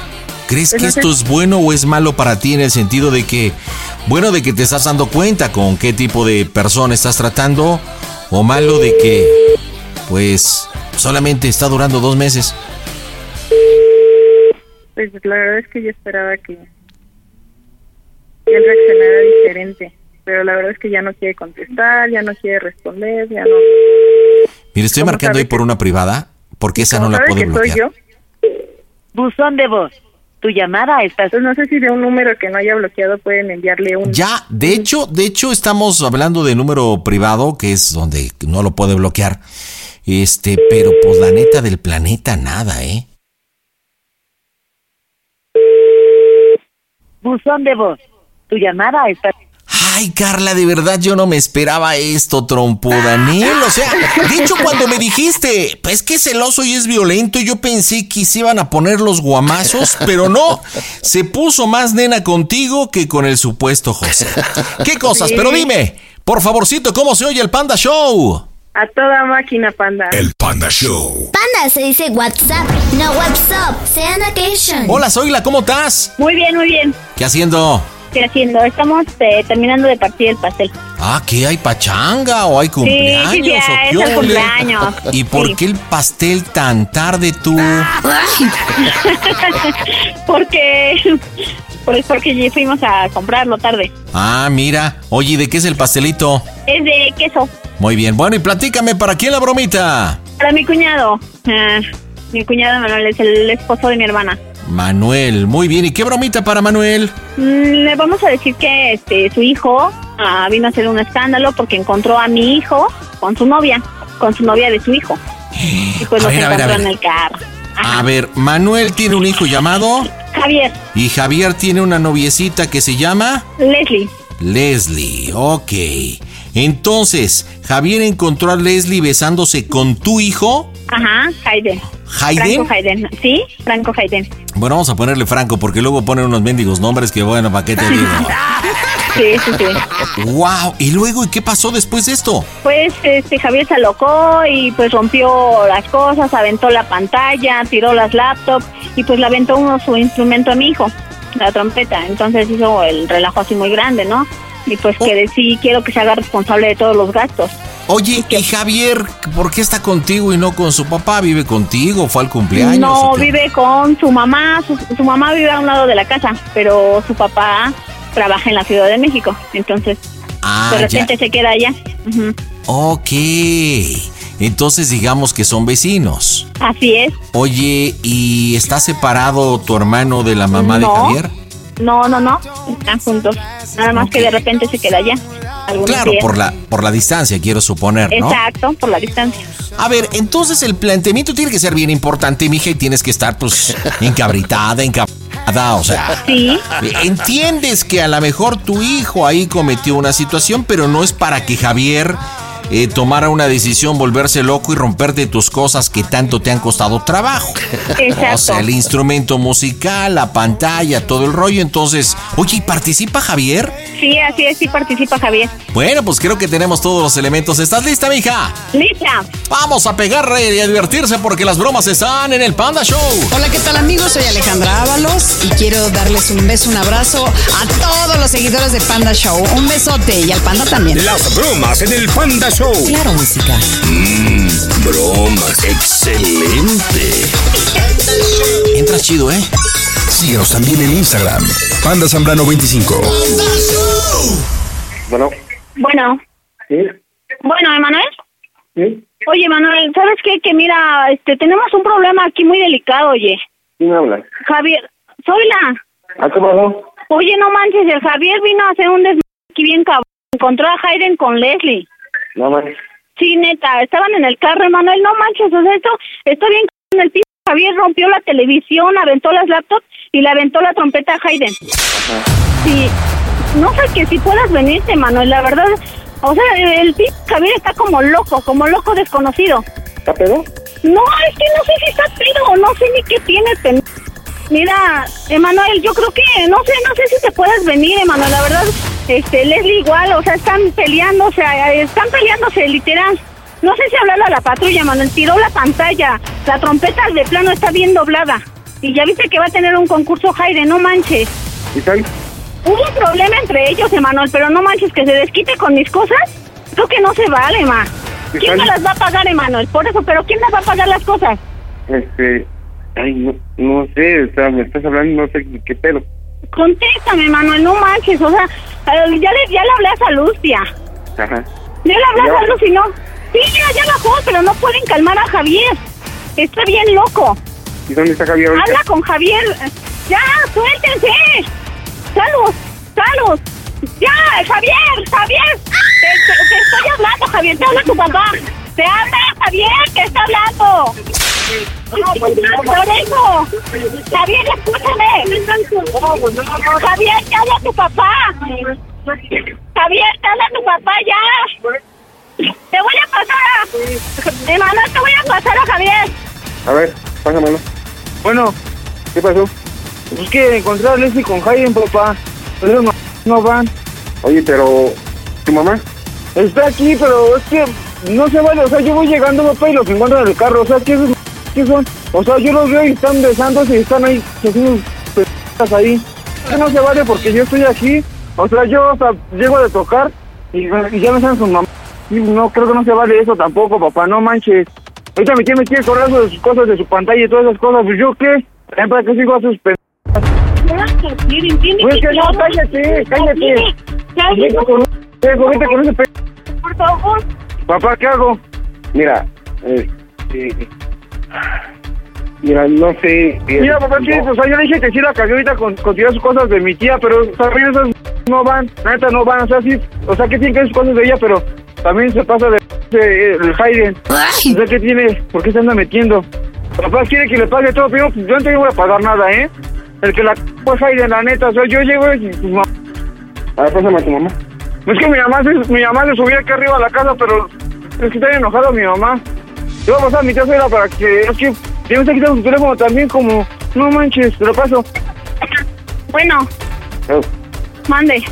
¿Crees que esto es bueno o es malo para ti en el sentido de que, bueno, de que te estás dando cuenta con qué tipo de persona estás tratando o malo de que, pues, solamente está durando dos meses? Pues la verdad es que yo esperaba que, que él reaccionara diferente, pero la verdad es que ya no quiere contestar, ya no quiere responder, ya no... Mire, estoy ¿Cómo marcando ahí por una privada porque esa no la ¿Sabe puedo que soy bloquear. yo? Buzón de voz. Tu llamada está... Pues no sé si de un número que no haya bloqueado pueden enviarle un... Ya, de hecho, de hecho estamos hablando de número privado, que es donde no lo puede bloquear. Este, pero pues la neta del planeta nada, ¿eh? Buzón de voz. Tu llamada está... Ay, Carla, de verdad yo no me esperaba esto, trompo Daniel. O sea, de hecho, cuando me dijiste, pues que es celoso y es violento, yo pensé que se iban a poner los guamazos, pero no. Se puso más nena contigo que con el supuesto José. ¿Qué cosas? Sí. Pero dime, por favorcito, ¿cómo se oye el Panda Show? A toda máquina, panda. Panda Show. Panda se dice WhatsApp, no WhatsApp. Sean occasion. Hola, Zoila, ¿cómo estás? Muy bien, muy bien. ¿Qué haciendo? ¿Qué haciendo? Estamos eh, terminando de partir el pastel. Ah, ¿qué hay pachanga o hay cumpleaños? sí, o es qué el ole? cumpleaños. ¿Y por Sí. qué el pastel tan tarde tú? porque pues porque fuimos a comprarlo tarde. Ah, mira. Oye, ¿y ¿de qué es el pastelito? Es de queso. Muy bien. Bueno, y platícame, ¿para quién la bromita? Para mi cuñado. Ah, mi cuñado Manuel es el esposo de mi hermana. Manuel. Muy bien. ¿Y qué bromita para Manuel? Mm, Le vamos a decir que este su hijo ah, vino a hacer un escándalo porque encontró a mi hijo con su novia, con su novia de su hijo. Y pues A los ver, a ver, a encontró ver. en el carro. A ver, Manuel tiene un hijo llamado Javier, y Javier tiene una noviecita que se llama Leslie. Leslie. Ok. Entonces, Javier encontró a Leslie besándose con tu hijo. Ajá, Hayden. ¿Hayden? Franco Hayden. Sí, Franco Hayden. Bueno, vamos a ponerle Franco porque luego ponen unos mendigos nombres que bueno, ¿para qué te digo? Sí, sí, sí. wow. Y luego, ¿y qué pasó después de esto? Pues este Javier se alocó y pues rompió las cosas, aventó la pantalla, tiró las laptops y pues le aventó uno su instrumento a mi hijo, la trompeta. Entonces hizo el relajo así muy grande, ¿no? Y pues Oh. que sí quiero que se haga responsable de todos los gastos. Oye, ¿y Javier por qué está contigo y no con su papá? ¿Vive contigo? ¿Fue al cumpleaños? No, vive con su mamá, su, su mamá vive a un lado de la casa, pero su papá trabaja en la Ciudad de México, entonces Ah, de ya. repente se queda allá. Ok. Entonces digamos que son vecinos. Así es. Oye, ¿y está separado tu hermano de la mamá de. Javier? No, no, no, están juntos. Nada más que de repente se queda allá. Claro, días. por la, por la distancia, quiero suponer, ¿no? Exacto, por la distancia. A ver, entonces el planteamiento tiene que ser bien importante, mija, y tienes que estar, pues, encabritada, encabritada, o sea... Sí. Entiendes que a lo mejor tu hijo ahí cometió una situación, pero no es para que Javier eh, tomara una decisión, volverse loco y romperte tus cosas que tanto te han costado trabajo. Exacto. O sea, el instrumento musical, la pantalla, todo el rollo. Entonces, oye, ¿y participa Javier? Sí, así es, sí participa Javier. Bueno, pues creo que tenemos todos los elementos. ¿Estás lista, mija? Lista. Vamos a pegarle y a divertirse porque las bromas están en el Panda Show. Hola, ¿qué tal amigos? Soy Alejandra Ábalos y quiero darles un beso, un abrazo a todos los seguidores de Panda Show. Un besote y al Panda también. Las bromas en el Panda Show. Claro, música. Mmm, bromas. Excelente. Entras chido, ¿eh? Síguenos también en Instagram. Panda Zambrano 25. Bueno, Bueno, sí, bueno, Emanuel. sí, Oye, Manuel, ¿sabes qué? Que mira, este, tenemos un problema aquí muy delicado, oye. ¿quién habla? Javier, soy la. ¿A qué pasó? Oye, no manches, el Javier vino a hacer un desmadre aquí bien cabrón. Encontró a Hayden con Leslie. No manches. Sí, neta, estaban en el carro, Emanuel, no manches, o sea, esto, esto bien en el piso. Javier rompió la televisión, aventó las laptops y le aventó la trompeta a Hayden. Sí, no sé que si puedas venirte, Manuel, la verdad, O sea, el p Javier está como loco, como loco desconocido. ¿Está pedo? No, es que no sé si está pedo o no sé ni qué tiene. pen- Mira, Emanuel, yo creo que, no sé, no sé si te puedes venir, Emanuel, la verdad, este, Leslie igual, o sea, están peleando, o sea, están peleándose, literal. No sé si hablarle a la patrulla, Emanuel, tiró la pantalla, la trompeta de plano está bien doblada. Y ya viste que va a tener un concurso Jaire, no manches. ¿Y tal? Hubo un problema entre ellos, Emanuel, pero no manches que se desquite con mis cosas. Creo que no se vale, ma. ¿Quién me las va a pagar, Emanuel? Por eso, pero ¿quién me va a pagar las cosas? Este, ay, no, no sé, o sea, me estás hablando, no sé qué pedo. Contéstame, Manuel, no manches, o sea, eh, ya le, ya le hablé a Salustia. Ajá. Ya le hablé ¿Ya a? Salus y no. Sí, ya, ya bajó, pero no pueden calmar a Javier. Está bien loco. ¿Y dónde está Javier ahorita? Habla con Javier. Ya, suéltense. Salud, salud. Ya, Javier, Javier. Te, te- te estoy hablando, Javier. Te habla tu papá. Te habla Javier, que está hablando. Por eso. Javier, escúchame. Javier, te habla tu papá. Javier, te habla tu papá ya. Te voy a pasar a... Emanuel, te voy a pasar a Javier. A ver, pásamelo. Bueno, ¿Qué pasó? es que encontré a Leslie con Jaime, papá. Pero no, no van. Oye, pero, ¿tu mamá? Está aquí, pero es que no se vale. O sea, yo voy llegando, papá, y los encuentro en el carro. O sea, ¿qué, qué son? O sea, yo los veo y están besándose y están ahí haciendo p***as ahí. Que no se vale porque yo estoy aquí. O sea, yo o sea, llego de tocar y, y ya me están sus mamás. Y no, creo que no se vale eso tampoco, papá. No manches. Ahorita me quiere meter el correo de sus cosas, de su pantalla y todas esas cosas. Pues yo qué? Para qué sigo a sus p... Pues que no, cállate, cállate. Vete con, con ese p... Por favor. Papá, ¿qué hago? Mira, este... Mira, no sé... Mira, papá, ¿qué? O sea, yo le dije que sí la cagué ahorita con, con tirar sus cosas de mi tía, pero también esas no van, la neta no van, o sea, sí, o sea, que tienen que ver sus cosas de ella, pero también se pasa de, de- el Hayden. O sea, ¿qué tiene? ¿Por qué se anda metiendo? Papá quiere que le pague todo, pero yo no te voy a pagar nada, ¿eh? El que la c- fue Hayden, la neta, o sea, yo llego y pues, A ver, pásame a tu mamá. Es que mi mamá, mi mamá se subía aquí arriba a la casa, pero es que está enojada mi mamá. Yo voy a pasar a mi casa era para que, es que ya me está quitando su teléfono también como, no manches, te lo paso. Bueno, Oh, mande.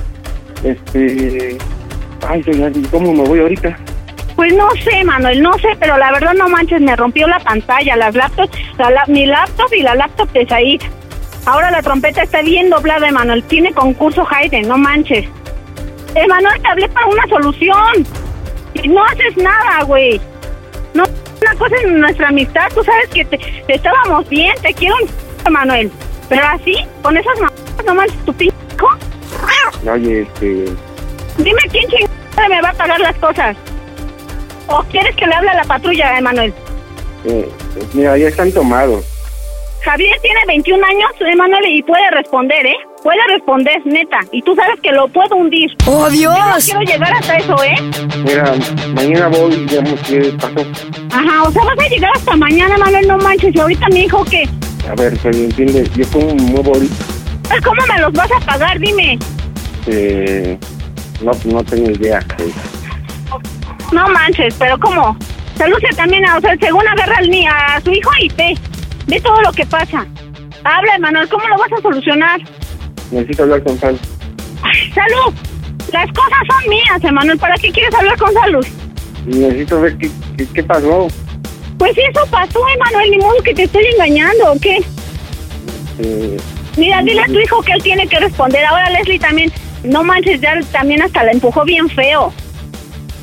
este... Ay, señor, ¿y ¿cómo me voy ahorita? Pues no sé, Manuel, no sé, pero la verdad no manches, me rompió la pantalla, las laptops, la la- mi laptop y la laptop de Said. Ahora la trompeta está bien doblada, Emanuel. Tiene concurso Hayden, no manches. Emanuel, te hablé para una solución. Y no haces nada, güey. No, una cosa en nuestra amistad, tú sabes que te, te estábamos bien, te quiero, Emanuel. Pero así, con esas manos, no manches, tu pinche. Oye, este... Dime quién chingada me va a pagar las cosas. ¿O quieres que le hable a la patrulla, Emanuel? eh, mira, ya están tomados. Javier tiene 21 años, Emanuel, y puede responder, ¿eh? Puede responder, neta. Y tú sabes que lo puedo hundir. ¡Oh, Dios! Yo no quiero llegar hasta eso, ¿eh? Mira, mañana voy y vemos qué pasó. Ajá, o sea, vas a llegar hasta mañana, Manuel, no manches. Y ahorita mi hijo, ¿qué? A ver, se entiende, yo como me muevo ahorita, Pues, ¿Cómo me los vas a pagar? Dime. eh, no, no tengo idea. eh. No manches, pero ¿cómo? Salucia también, a- o sea, según agarra a su hijo y ve. Ve todo lo que pasa. Habla, Emanuel, ¿cómo lo vas a solucionar? Necesito hablar con Sal. ¡Salud! Las cosas son mías, Emanuel. ¿Para qué quieres hablar con Salud? Necesito ver qué, qué, qué pasó. Pues eso pasó, Emanuel. Ni modo que te estoy engañando, ¿o qué? Eh, Mira, dile a tu hijo que él tiene que responder. Ahora Leslie también, no manches, ya también hasta la empujó bien feo.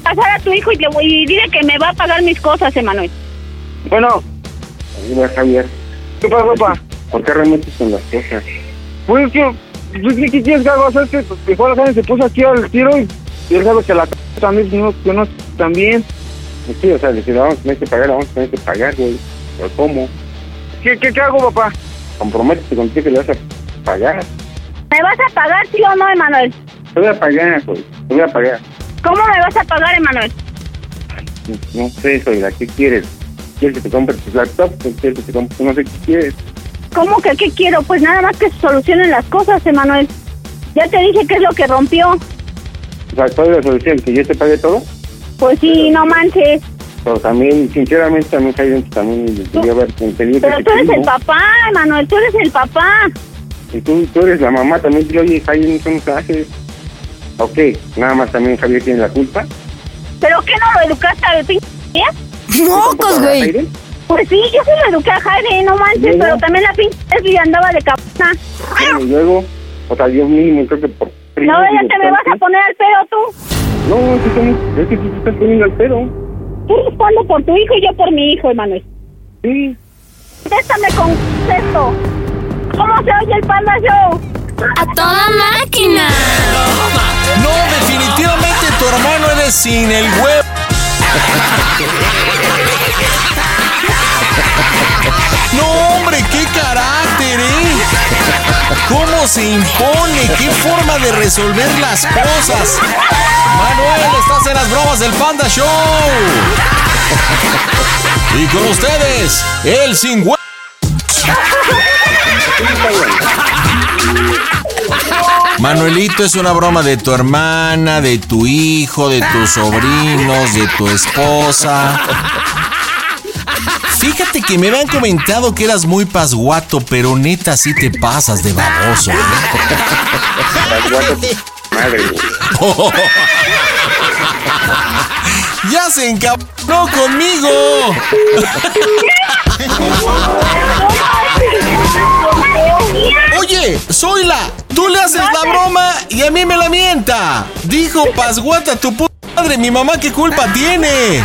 Pasar a tu hijo y, le voy- y dile que me va a pagar mis cosas, Emanuel. Bueno, mira, Javier, ¿qué pasa, papá? ¿por qué remetes con las cosas? Pues es que, pues, ¿qué, qué quieres que haga? O sea, es que pues, la Jaime se puso aquí al tiro y, y él sabe que la c- también, no, que no también. Pues sí, o sea, si la vamos a tener que pagar, la vamos a tener que pagar, güey. ¿Pero cómo? ¿Qué, qué, qué hago, papá? Comprométete contigo que le vas a pagar. ¿Me vas a pagar, sí o no, Emanuel? Te voy a pagar, güey. Te voy a pagar. ¿Cómo me vas a pagar, Emanuel? No sé, Soyla, ¿qué quieres? ¿Quieres que te compre te compre? No sé qué quieres. ¿Cómo que qué quiero? Pues nada más que se solucionen las cosas, Emanuel. Ya te dije qué es lo que rompió. O sea, ¿cuál es la solución? ¿Que yo te pague todo? Pues sí, no manches. Pero también, sinceramente, también Jaime, pues, también debería haber entendido Pero que tú eres el papá, Manuel, tú eres el papá. Y tú, tú eres la mamá, también dile, oye, Jaime, no son clases. Ok, nada más también Javier tiene la culpa. ¿Pero qué no lo educaste pinche día? ¡Mocos, güey! Pues sí, yo sí lo eduqué a Jaime, no manches, pero también la pinche Leslie andaba de cabeza. Y luego, o sea, yo mínimo creo que por... No, ya te me vas a poner al pedo tú. No, es que, es que tú te estás poniendo al pedo. Tú respondo por tu hijo y yo por mi hijo, Emanuel. Sí. Contéstame con esto. ¿Cómo se oye el Panda Show? ¡A toda máquina! No, definitivamente tu hermano eres sin el huevo. No, hombre, qué carácter, ¿eh? ¿Cómo se impone? ¿Qué forma de resolver las cosas? Manuel, estás en las bromas del Panda Show. Y con ustedes, el sin. Manuelito es una broma de tu hermana, de tu hijo, de tus sobrinos, de tu esposa. Fíjate que me habían comentado que eras muy pasguato, pero neta sí te pasas de baboso. ¿eh? Madre, ¡Ya se encabronó conmigo! Oye, Zoila, tú le haces la broma y a mí me la mienta. Dijo Pasguata, tu puta madre, mi mamá qué culpa tiene.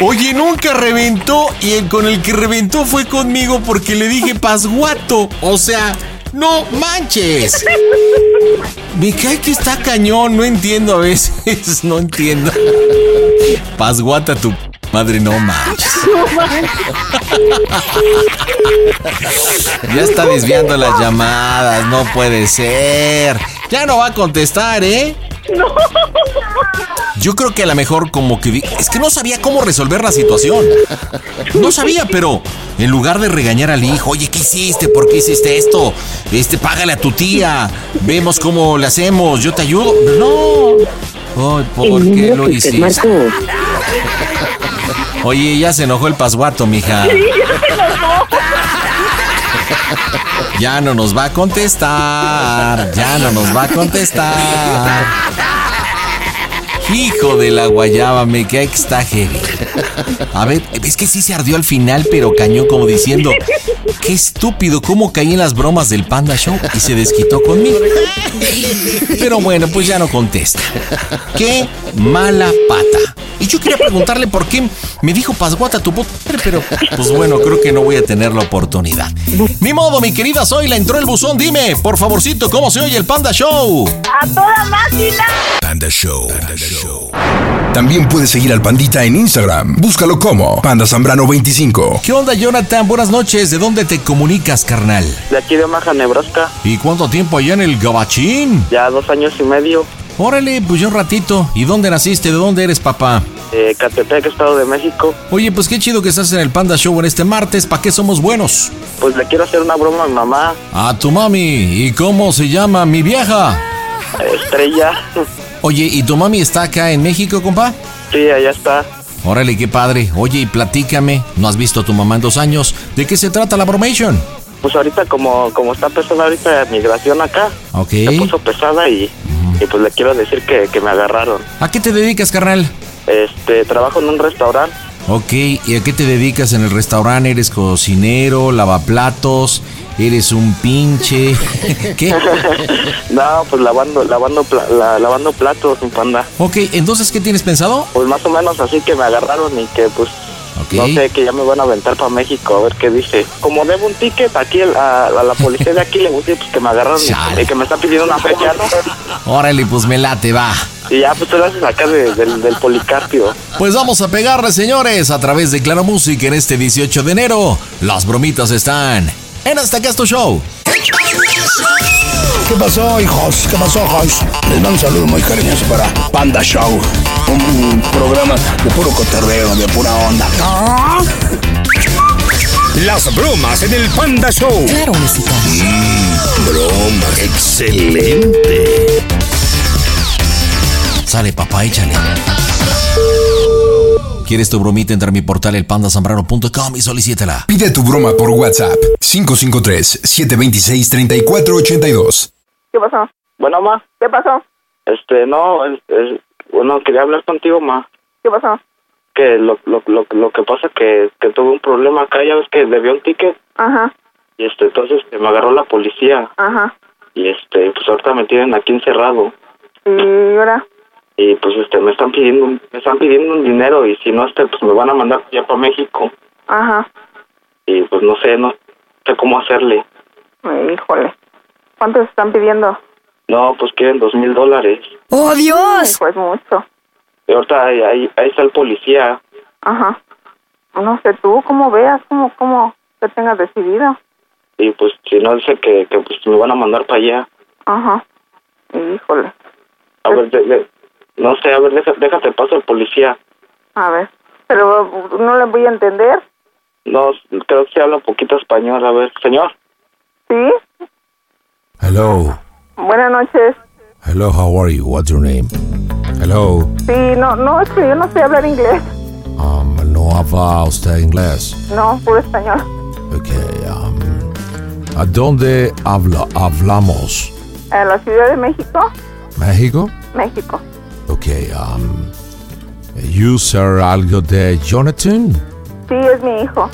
Oye, nunca reventó y el con el que reventó fue conmigo porque le dije Pasguato. O sea, no manches. Me cae que está cañón, no entiendo a veces, no entiendo. Pasguata, tu madre, no manches. Ya está desviando las llamadas, no puede ser. Ya no va a contestar, ¿eh? Yo creo que a lo mejor como que... Es que no sabía cómo resolver la situación. No sabía, pero en lugar de regañar al hijo, oye, ¿qué hiciste? ¿Por qué hiciste esto? Este, págale a tu tía. Vemos cómo le hacemos. Yo te ayudo. No. Ay, ¿por qué lo hiciste? Oye, ya se enojó el pasguato, mija. Ya no nos va a contestar. Ya no nos va a contestar. Hijo de la guayaba, me cae que está heavy. A ver, es que sí se ardió al final, pero cañó como diciendo, qué estúpido, cómo caí en las bromas del Panda Show y se desquitó conmigo. Pero bueno, pues ya no contesta. Qué mala pata. Y yo quería preguntarle por qué me dijo Pasguata tu puta pero pues bueno, creo que no voy a tener la oportunidad. Ni modo, mi querida Zoila, entró el buzón, dime, por favorcito, ¿cómo se oye el Panda Show? ¡A toda máquina! Panda Show. También puedes seguir al Pandita en Instagram. Búscalo como Panda Zambrano 25. ¿Qué onda, Jonathan? Buenas noches. ¿De dónde te comunicas, carnal? De aquí de Omaha, Nebraska. ¿Y cuánto tiempo allá en el Gabachín? Ya dos años y medio. Órale, pues yo un ratito. ¿Y dónde naciste? ¿De dónde eres, papá? Eh, Catepec, Estado de México. Oye, pues qué chido que estás en el Panda Show en este martes. ¿Para qué somos buenos? Pues le quiero hacer una broma a mi mamá, A tu mami. ¿Y cómo se llama mi vieja? Estrella. Oye, ¿y tu mami está acá en México, compa? Sí, allá está. Órale, qué padre. Oye, y platícame. No has visto a tu mamá en dos años. ¿De qué se trata la bromation? Pues ahorita como, como está pesada ahorita la migración acá, Ok. se puso pesada y, y pues le quiero decir que, que me agarraron. ¿A qué te dedicas, carnal? Este, trabajo en un restaurante. Ok, ¿y a qué te dedicas en el restaurante? ¿Eres cocinero, lavaplatos? ¿Eres un pinche? ¿Qué? no, pues lavando, lavando, pla- la- lavando platos, mi panda. Ok, entonces, ¿qué tienes pensado? Pues más o menos así que me agarraron y que pues no sé, que ya me van a aventar para México a ver qué dice. Como debo un ticket aquí a, a la policía de aquí le gusta pues que me agarraron y, que me está pidiendo una fecha, ¿no? Órale, pues me late, va. Y ya pues tú lo haces acá de- del, del policarpio. Pues vamos a pegarle, señores, a través de Claro Música en este 18 de enero. Las bromitas están en Hasta Acá es tu Show. ¿Qué pasó, hijos? ¿Qué pasó, hijos? Les mando un saludo muy cariñoso para Panda Show. Un programa de puro cotorreo, de pura onda. Las bromas en el Panda Show. Claro, música. Mmm, broma. Excelente. Sale, papá, échale. ¿Quieres tu bromita? Entra a mi portal elpandasambrano.com y solicítela. Pide tu broma por WhatsApp 553-726-3482. ¿Qué pasó? Bueno, ma. ¿Qué pasó? Este, no, es, es- bueno, quería hablar contigo, ma. ¿Qué pasó? Que lo, lo, lo, lo que pasa que, que tuve un problema acá, ya ves que debió un ticket Ajá, y este, entonces este, me agarró la policía ajá. y este, pues ahorita me tienen aquí encerrado ¿Y ahora? y pues este, me están pidiendo, me están pidiendo un dinero y si no, este, pues me van a mandar ya para México Ajá. y pues no sé, no sé cómo hacerle. Híjole. ¿Cuántos están pidiendo? No, pues quieren dos mil dólares. ¡Oh, Dios! Pues mucho. Y ahorita ahí, ahí, ahí está el policía. Ajá. No sé tú, cómo veas, cómo, cómo te tengas decidido. Y pues si no dice que, que pues me van a mandar para allá. Ajá. Híjole. A ver, de- de- no sé, a ver, deja- déjate paso al policía. A ver. Pero no le voy a entender. No, creo que habla un poquito español. A ver, señor. ¿Sí? Hello. Buenas noches. Hello, how are you? What's your name? Hello. Sí, no, no, es que yo no sé hablar inglés. Um, no habla usted inglés. No, puro español. Okay. Um, ¿A dónde habla, hablamos? ¿En la Ciudad de México? ¿México? México. Okay. Um, ¿User algo de Jonathan? Sí, es mi hijo.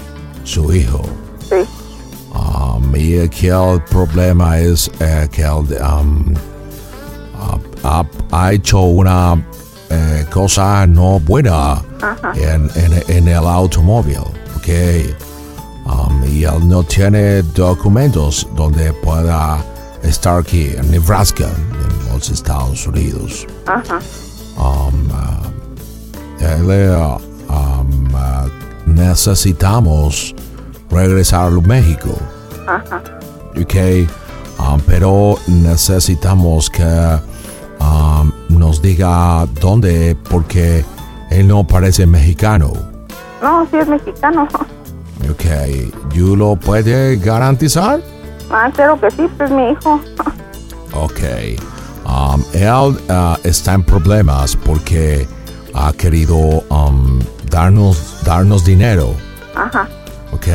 Su hijo. Sí. Um, y que el problema es eh, que él um, ha, ha- ha hecho una eh, cosa no buena en, en- en el automóvil, ¿ok? Um, y él no tiene documentos donde pueda estar aquí en Nebraska, en los Estados Unidos. Ajá. Um, uh, él, eh, um, uh, necesitamos regresar a México. Ajá. ok um, pero necesitamos que um, nos diga dónde porque él no parece mexicano No, sí es mexicano. ok ¿you lo puede garantizar? Ah, claro que sí, pues es mi hijo. ok um, él uh, está en problemas porque ha querido um, darnos darnos dinero Ajá. ok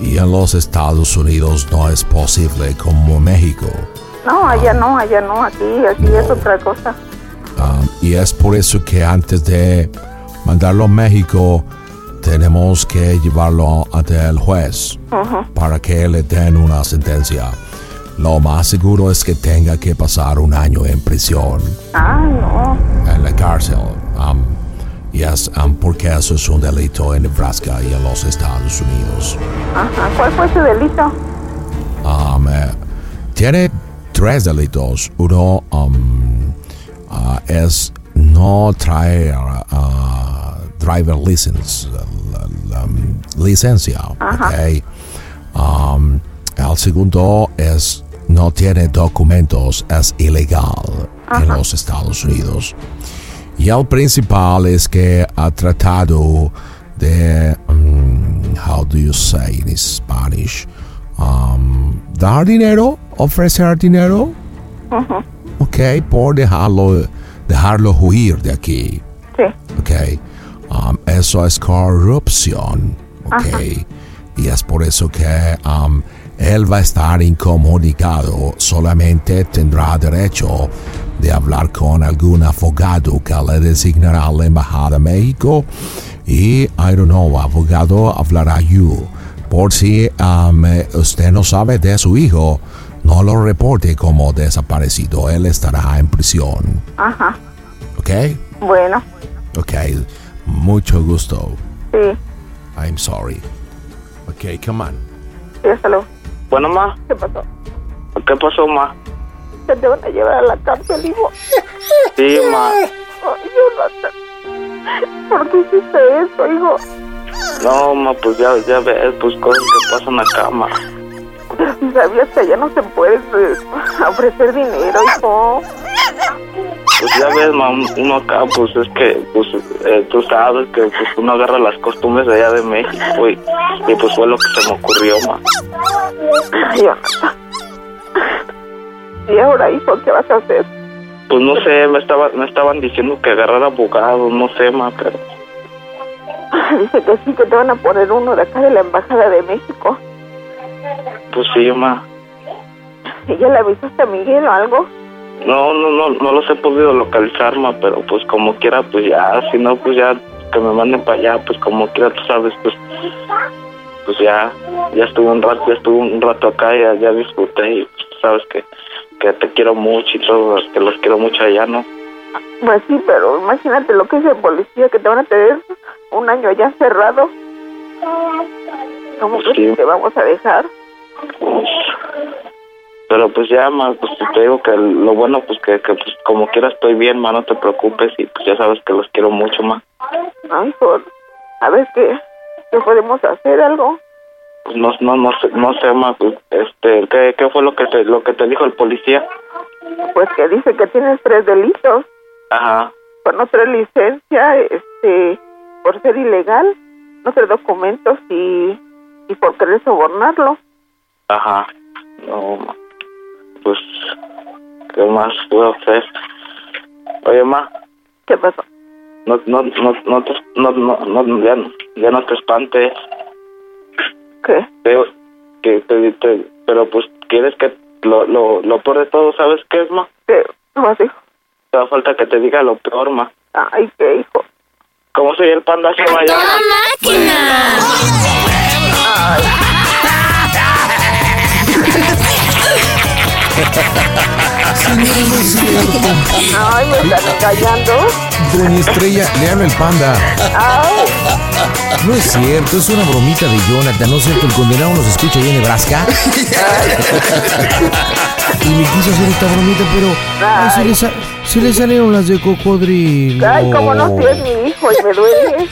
y en los Estados Unidos no es posible como México No, allá no, allá no, aquí, aquí es otra cosa. Um, y es por eso que antes de mandarlo a México, tenemos que llevarlo ante el juez para que le den una sentencia. Lo más seguro es que tenga que pasar un año en prisión, Ah, no. en la cárcel. Um, y es um, porque eso es un delito en Nebraska y en los Estados Unidos. Ajá. ¿Cuál fue su delito? Um, eh, tiene tres delitos. Uno um, ah, es no traer ah, driver license, la- la- um, licencia. Ajá. ok. Um, el segundo es no tiene documentos, es ilegal en los Estados Unidos. Y el principal es que ha tratado de, um, how do you say in Spanish, um, dar dinero, ofrecer dinero, Ujú. ok, por dejarlo, dejarlo huir de aquí, Sí. ok. Um, eso es corrupción, ok. Ajá. Y es por eso que um, él va a estar incomunicado, solamente tendrá derecho de hablar con algún abogado que le designará a la Embajada de México y, I don't know, abogado hablará you. Por si um, usted no sabe de su hijo, no lo reporte como desaparecido, él estará en prisión, Ajá. ¿ok? Bueno, Ok, mucho gusto. sí. I'm sorry. Ok, come on. Sí, hasta luego. Bueno, ma. ¿Qué pasó? ¿Qué pasó, ma? Que te van a llevar a la cárcel, hijo. Sí, ma. Ay, Jonathan. ¿Por qué hiciste eso, hijo? No, ma, pues ya, ya ves, pues cosas que pasan acá, ma. Sabías que allá no se puede eh, ofrecer dinero, hijo. pues ya ves, mam, uno acá, pues es que, pues eh, tú sabes que pues uno agarra las costumbres de allá de México y, y pues fue lo que se me ocurrió, ma. ¿Y ahora, hijo, qué vas a hacer? Pues no sé, me estaba, me estaban diciendo que agarrar abogado, no sé, ma, pero Dice que sí, que te van a poner uno de acá de la Embajada de México. pues sí, ma. ¿Y ya le avisaste a Miguel o algo? No, no, no, no los he podido localizar, ma, pero pues como quiera, pues ya, si no, pues ya que me manden para allá, pues como quiera, tú sabes, pues, pues ya, ya estuve un rato, ya estuve un rato acá, ya, ya disfruté y pues, sabes que, que te quiero mucho y todo, que los quiero mucho allá, ¿no? Pues sí, pero imagínate lo que es el policía, que te van a tener un año allá cerrado. ¿Cómo crees que te vamos a dejar? Pero pues ya, ma, pues te digo que lo bueno, pues que, que pues como quiera estoy bien, ma, no te preocupes y pues ya sabes que los quiero mucho, ma. Ay, por... A ver qué, qué podemos hacer, algo. Pues no, no, no sé, no sé, ma, pues, este, ¿qué, qué fue lo que te, lo que te dijo el policía? Pues que dice que tienes tres delitos. Ajá, Por no traer licencia, este, por ser ilegal, no traer documentos y, y por querer sobornarlo. ajá, no. Pues, ¿qué más puedo hacer? Oye, ma, ¿Qué pasó? no, no, no, no, te- no, no, no, ya, no- ya no te espantes. ¿Qué? Te- que te, te- pero pues, ¿quieres que lo, lo, lo peor de todo, sabes qué es, ma? ¿Qué? ¿Cómo así? Te da falta que te diga lo peor, ma. Ay, qué hijo. ¿Cómo soy el panda que vaya? Ay, me están engañando. Doña Estrella, le habla el panda. Ay, No es cierto, es una bromita de Jonathan. No es cierto, el condenado nos escucha ahí en Nebraska. y me quiso hacer esta bromita, pero ay, se, le sa- se le salieron las de cocodrilo. ay, cómo no, si es mi hijo y me duele.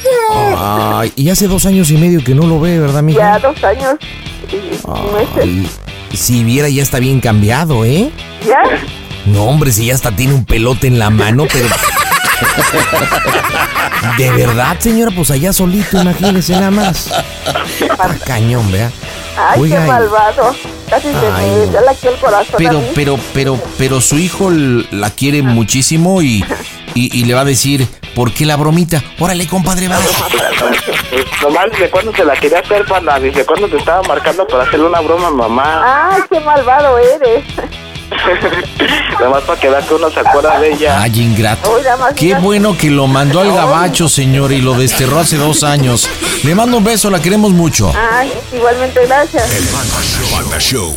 Ay, y hace dos años y medio que no lo ve, ¿verdad, mija? Ya dos años y, meses. Si viera, ya está bien cambiado, ¿eh? ¿Ya? No, hombre, si ya hasta tiene un pelote en la mano, pero. De verdad, señora, pues allá solito, imagínese nada más. Está cañón, vea. Ay, Oiga, qué y- malvado. Casi se me aquí el corazón a Pero, mí. pero, pero, pero su hijo la quiere muchísimo y, y, y le va a decir, ¿por qué la bromita? Órale, compadre, va. Nomás dice cuándo se la quería hacer, panda. Dice cuándo te estaba marcando para hacerle una broma mamá. Ay, qué malvado eres. Nomás para que vea que uno se acuerda de ella. Ay, ingrato. Nada más Qué bueno que lo mandó al gabacho, señor, y lo desterró hace dos años. Le mando un beso, la queremos mucho. Ay, igualmente, gracias. Panda Show.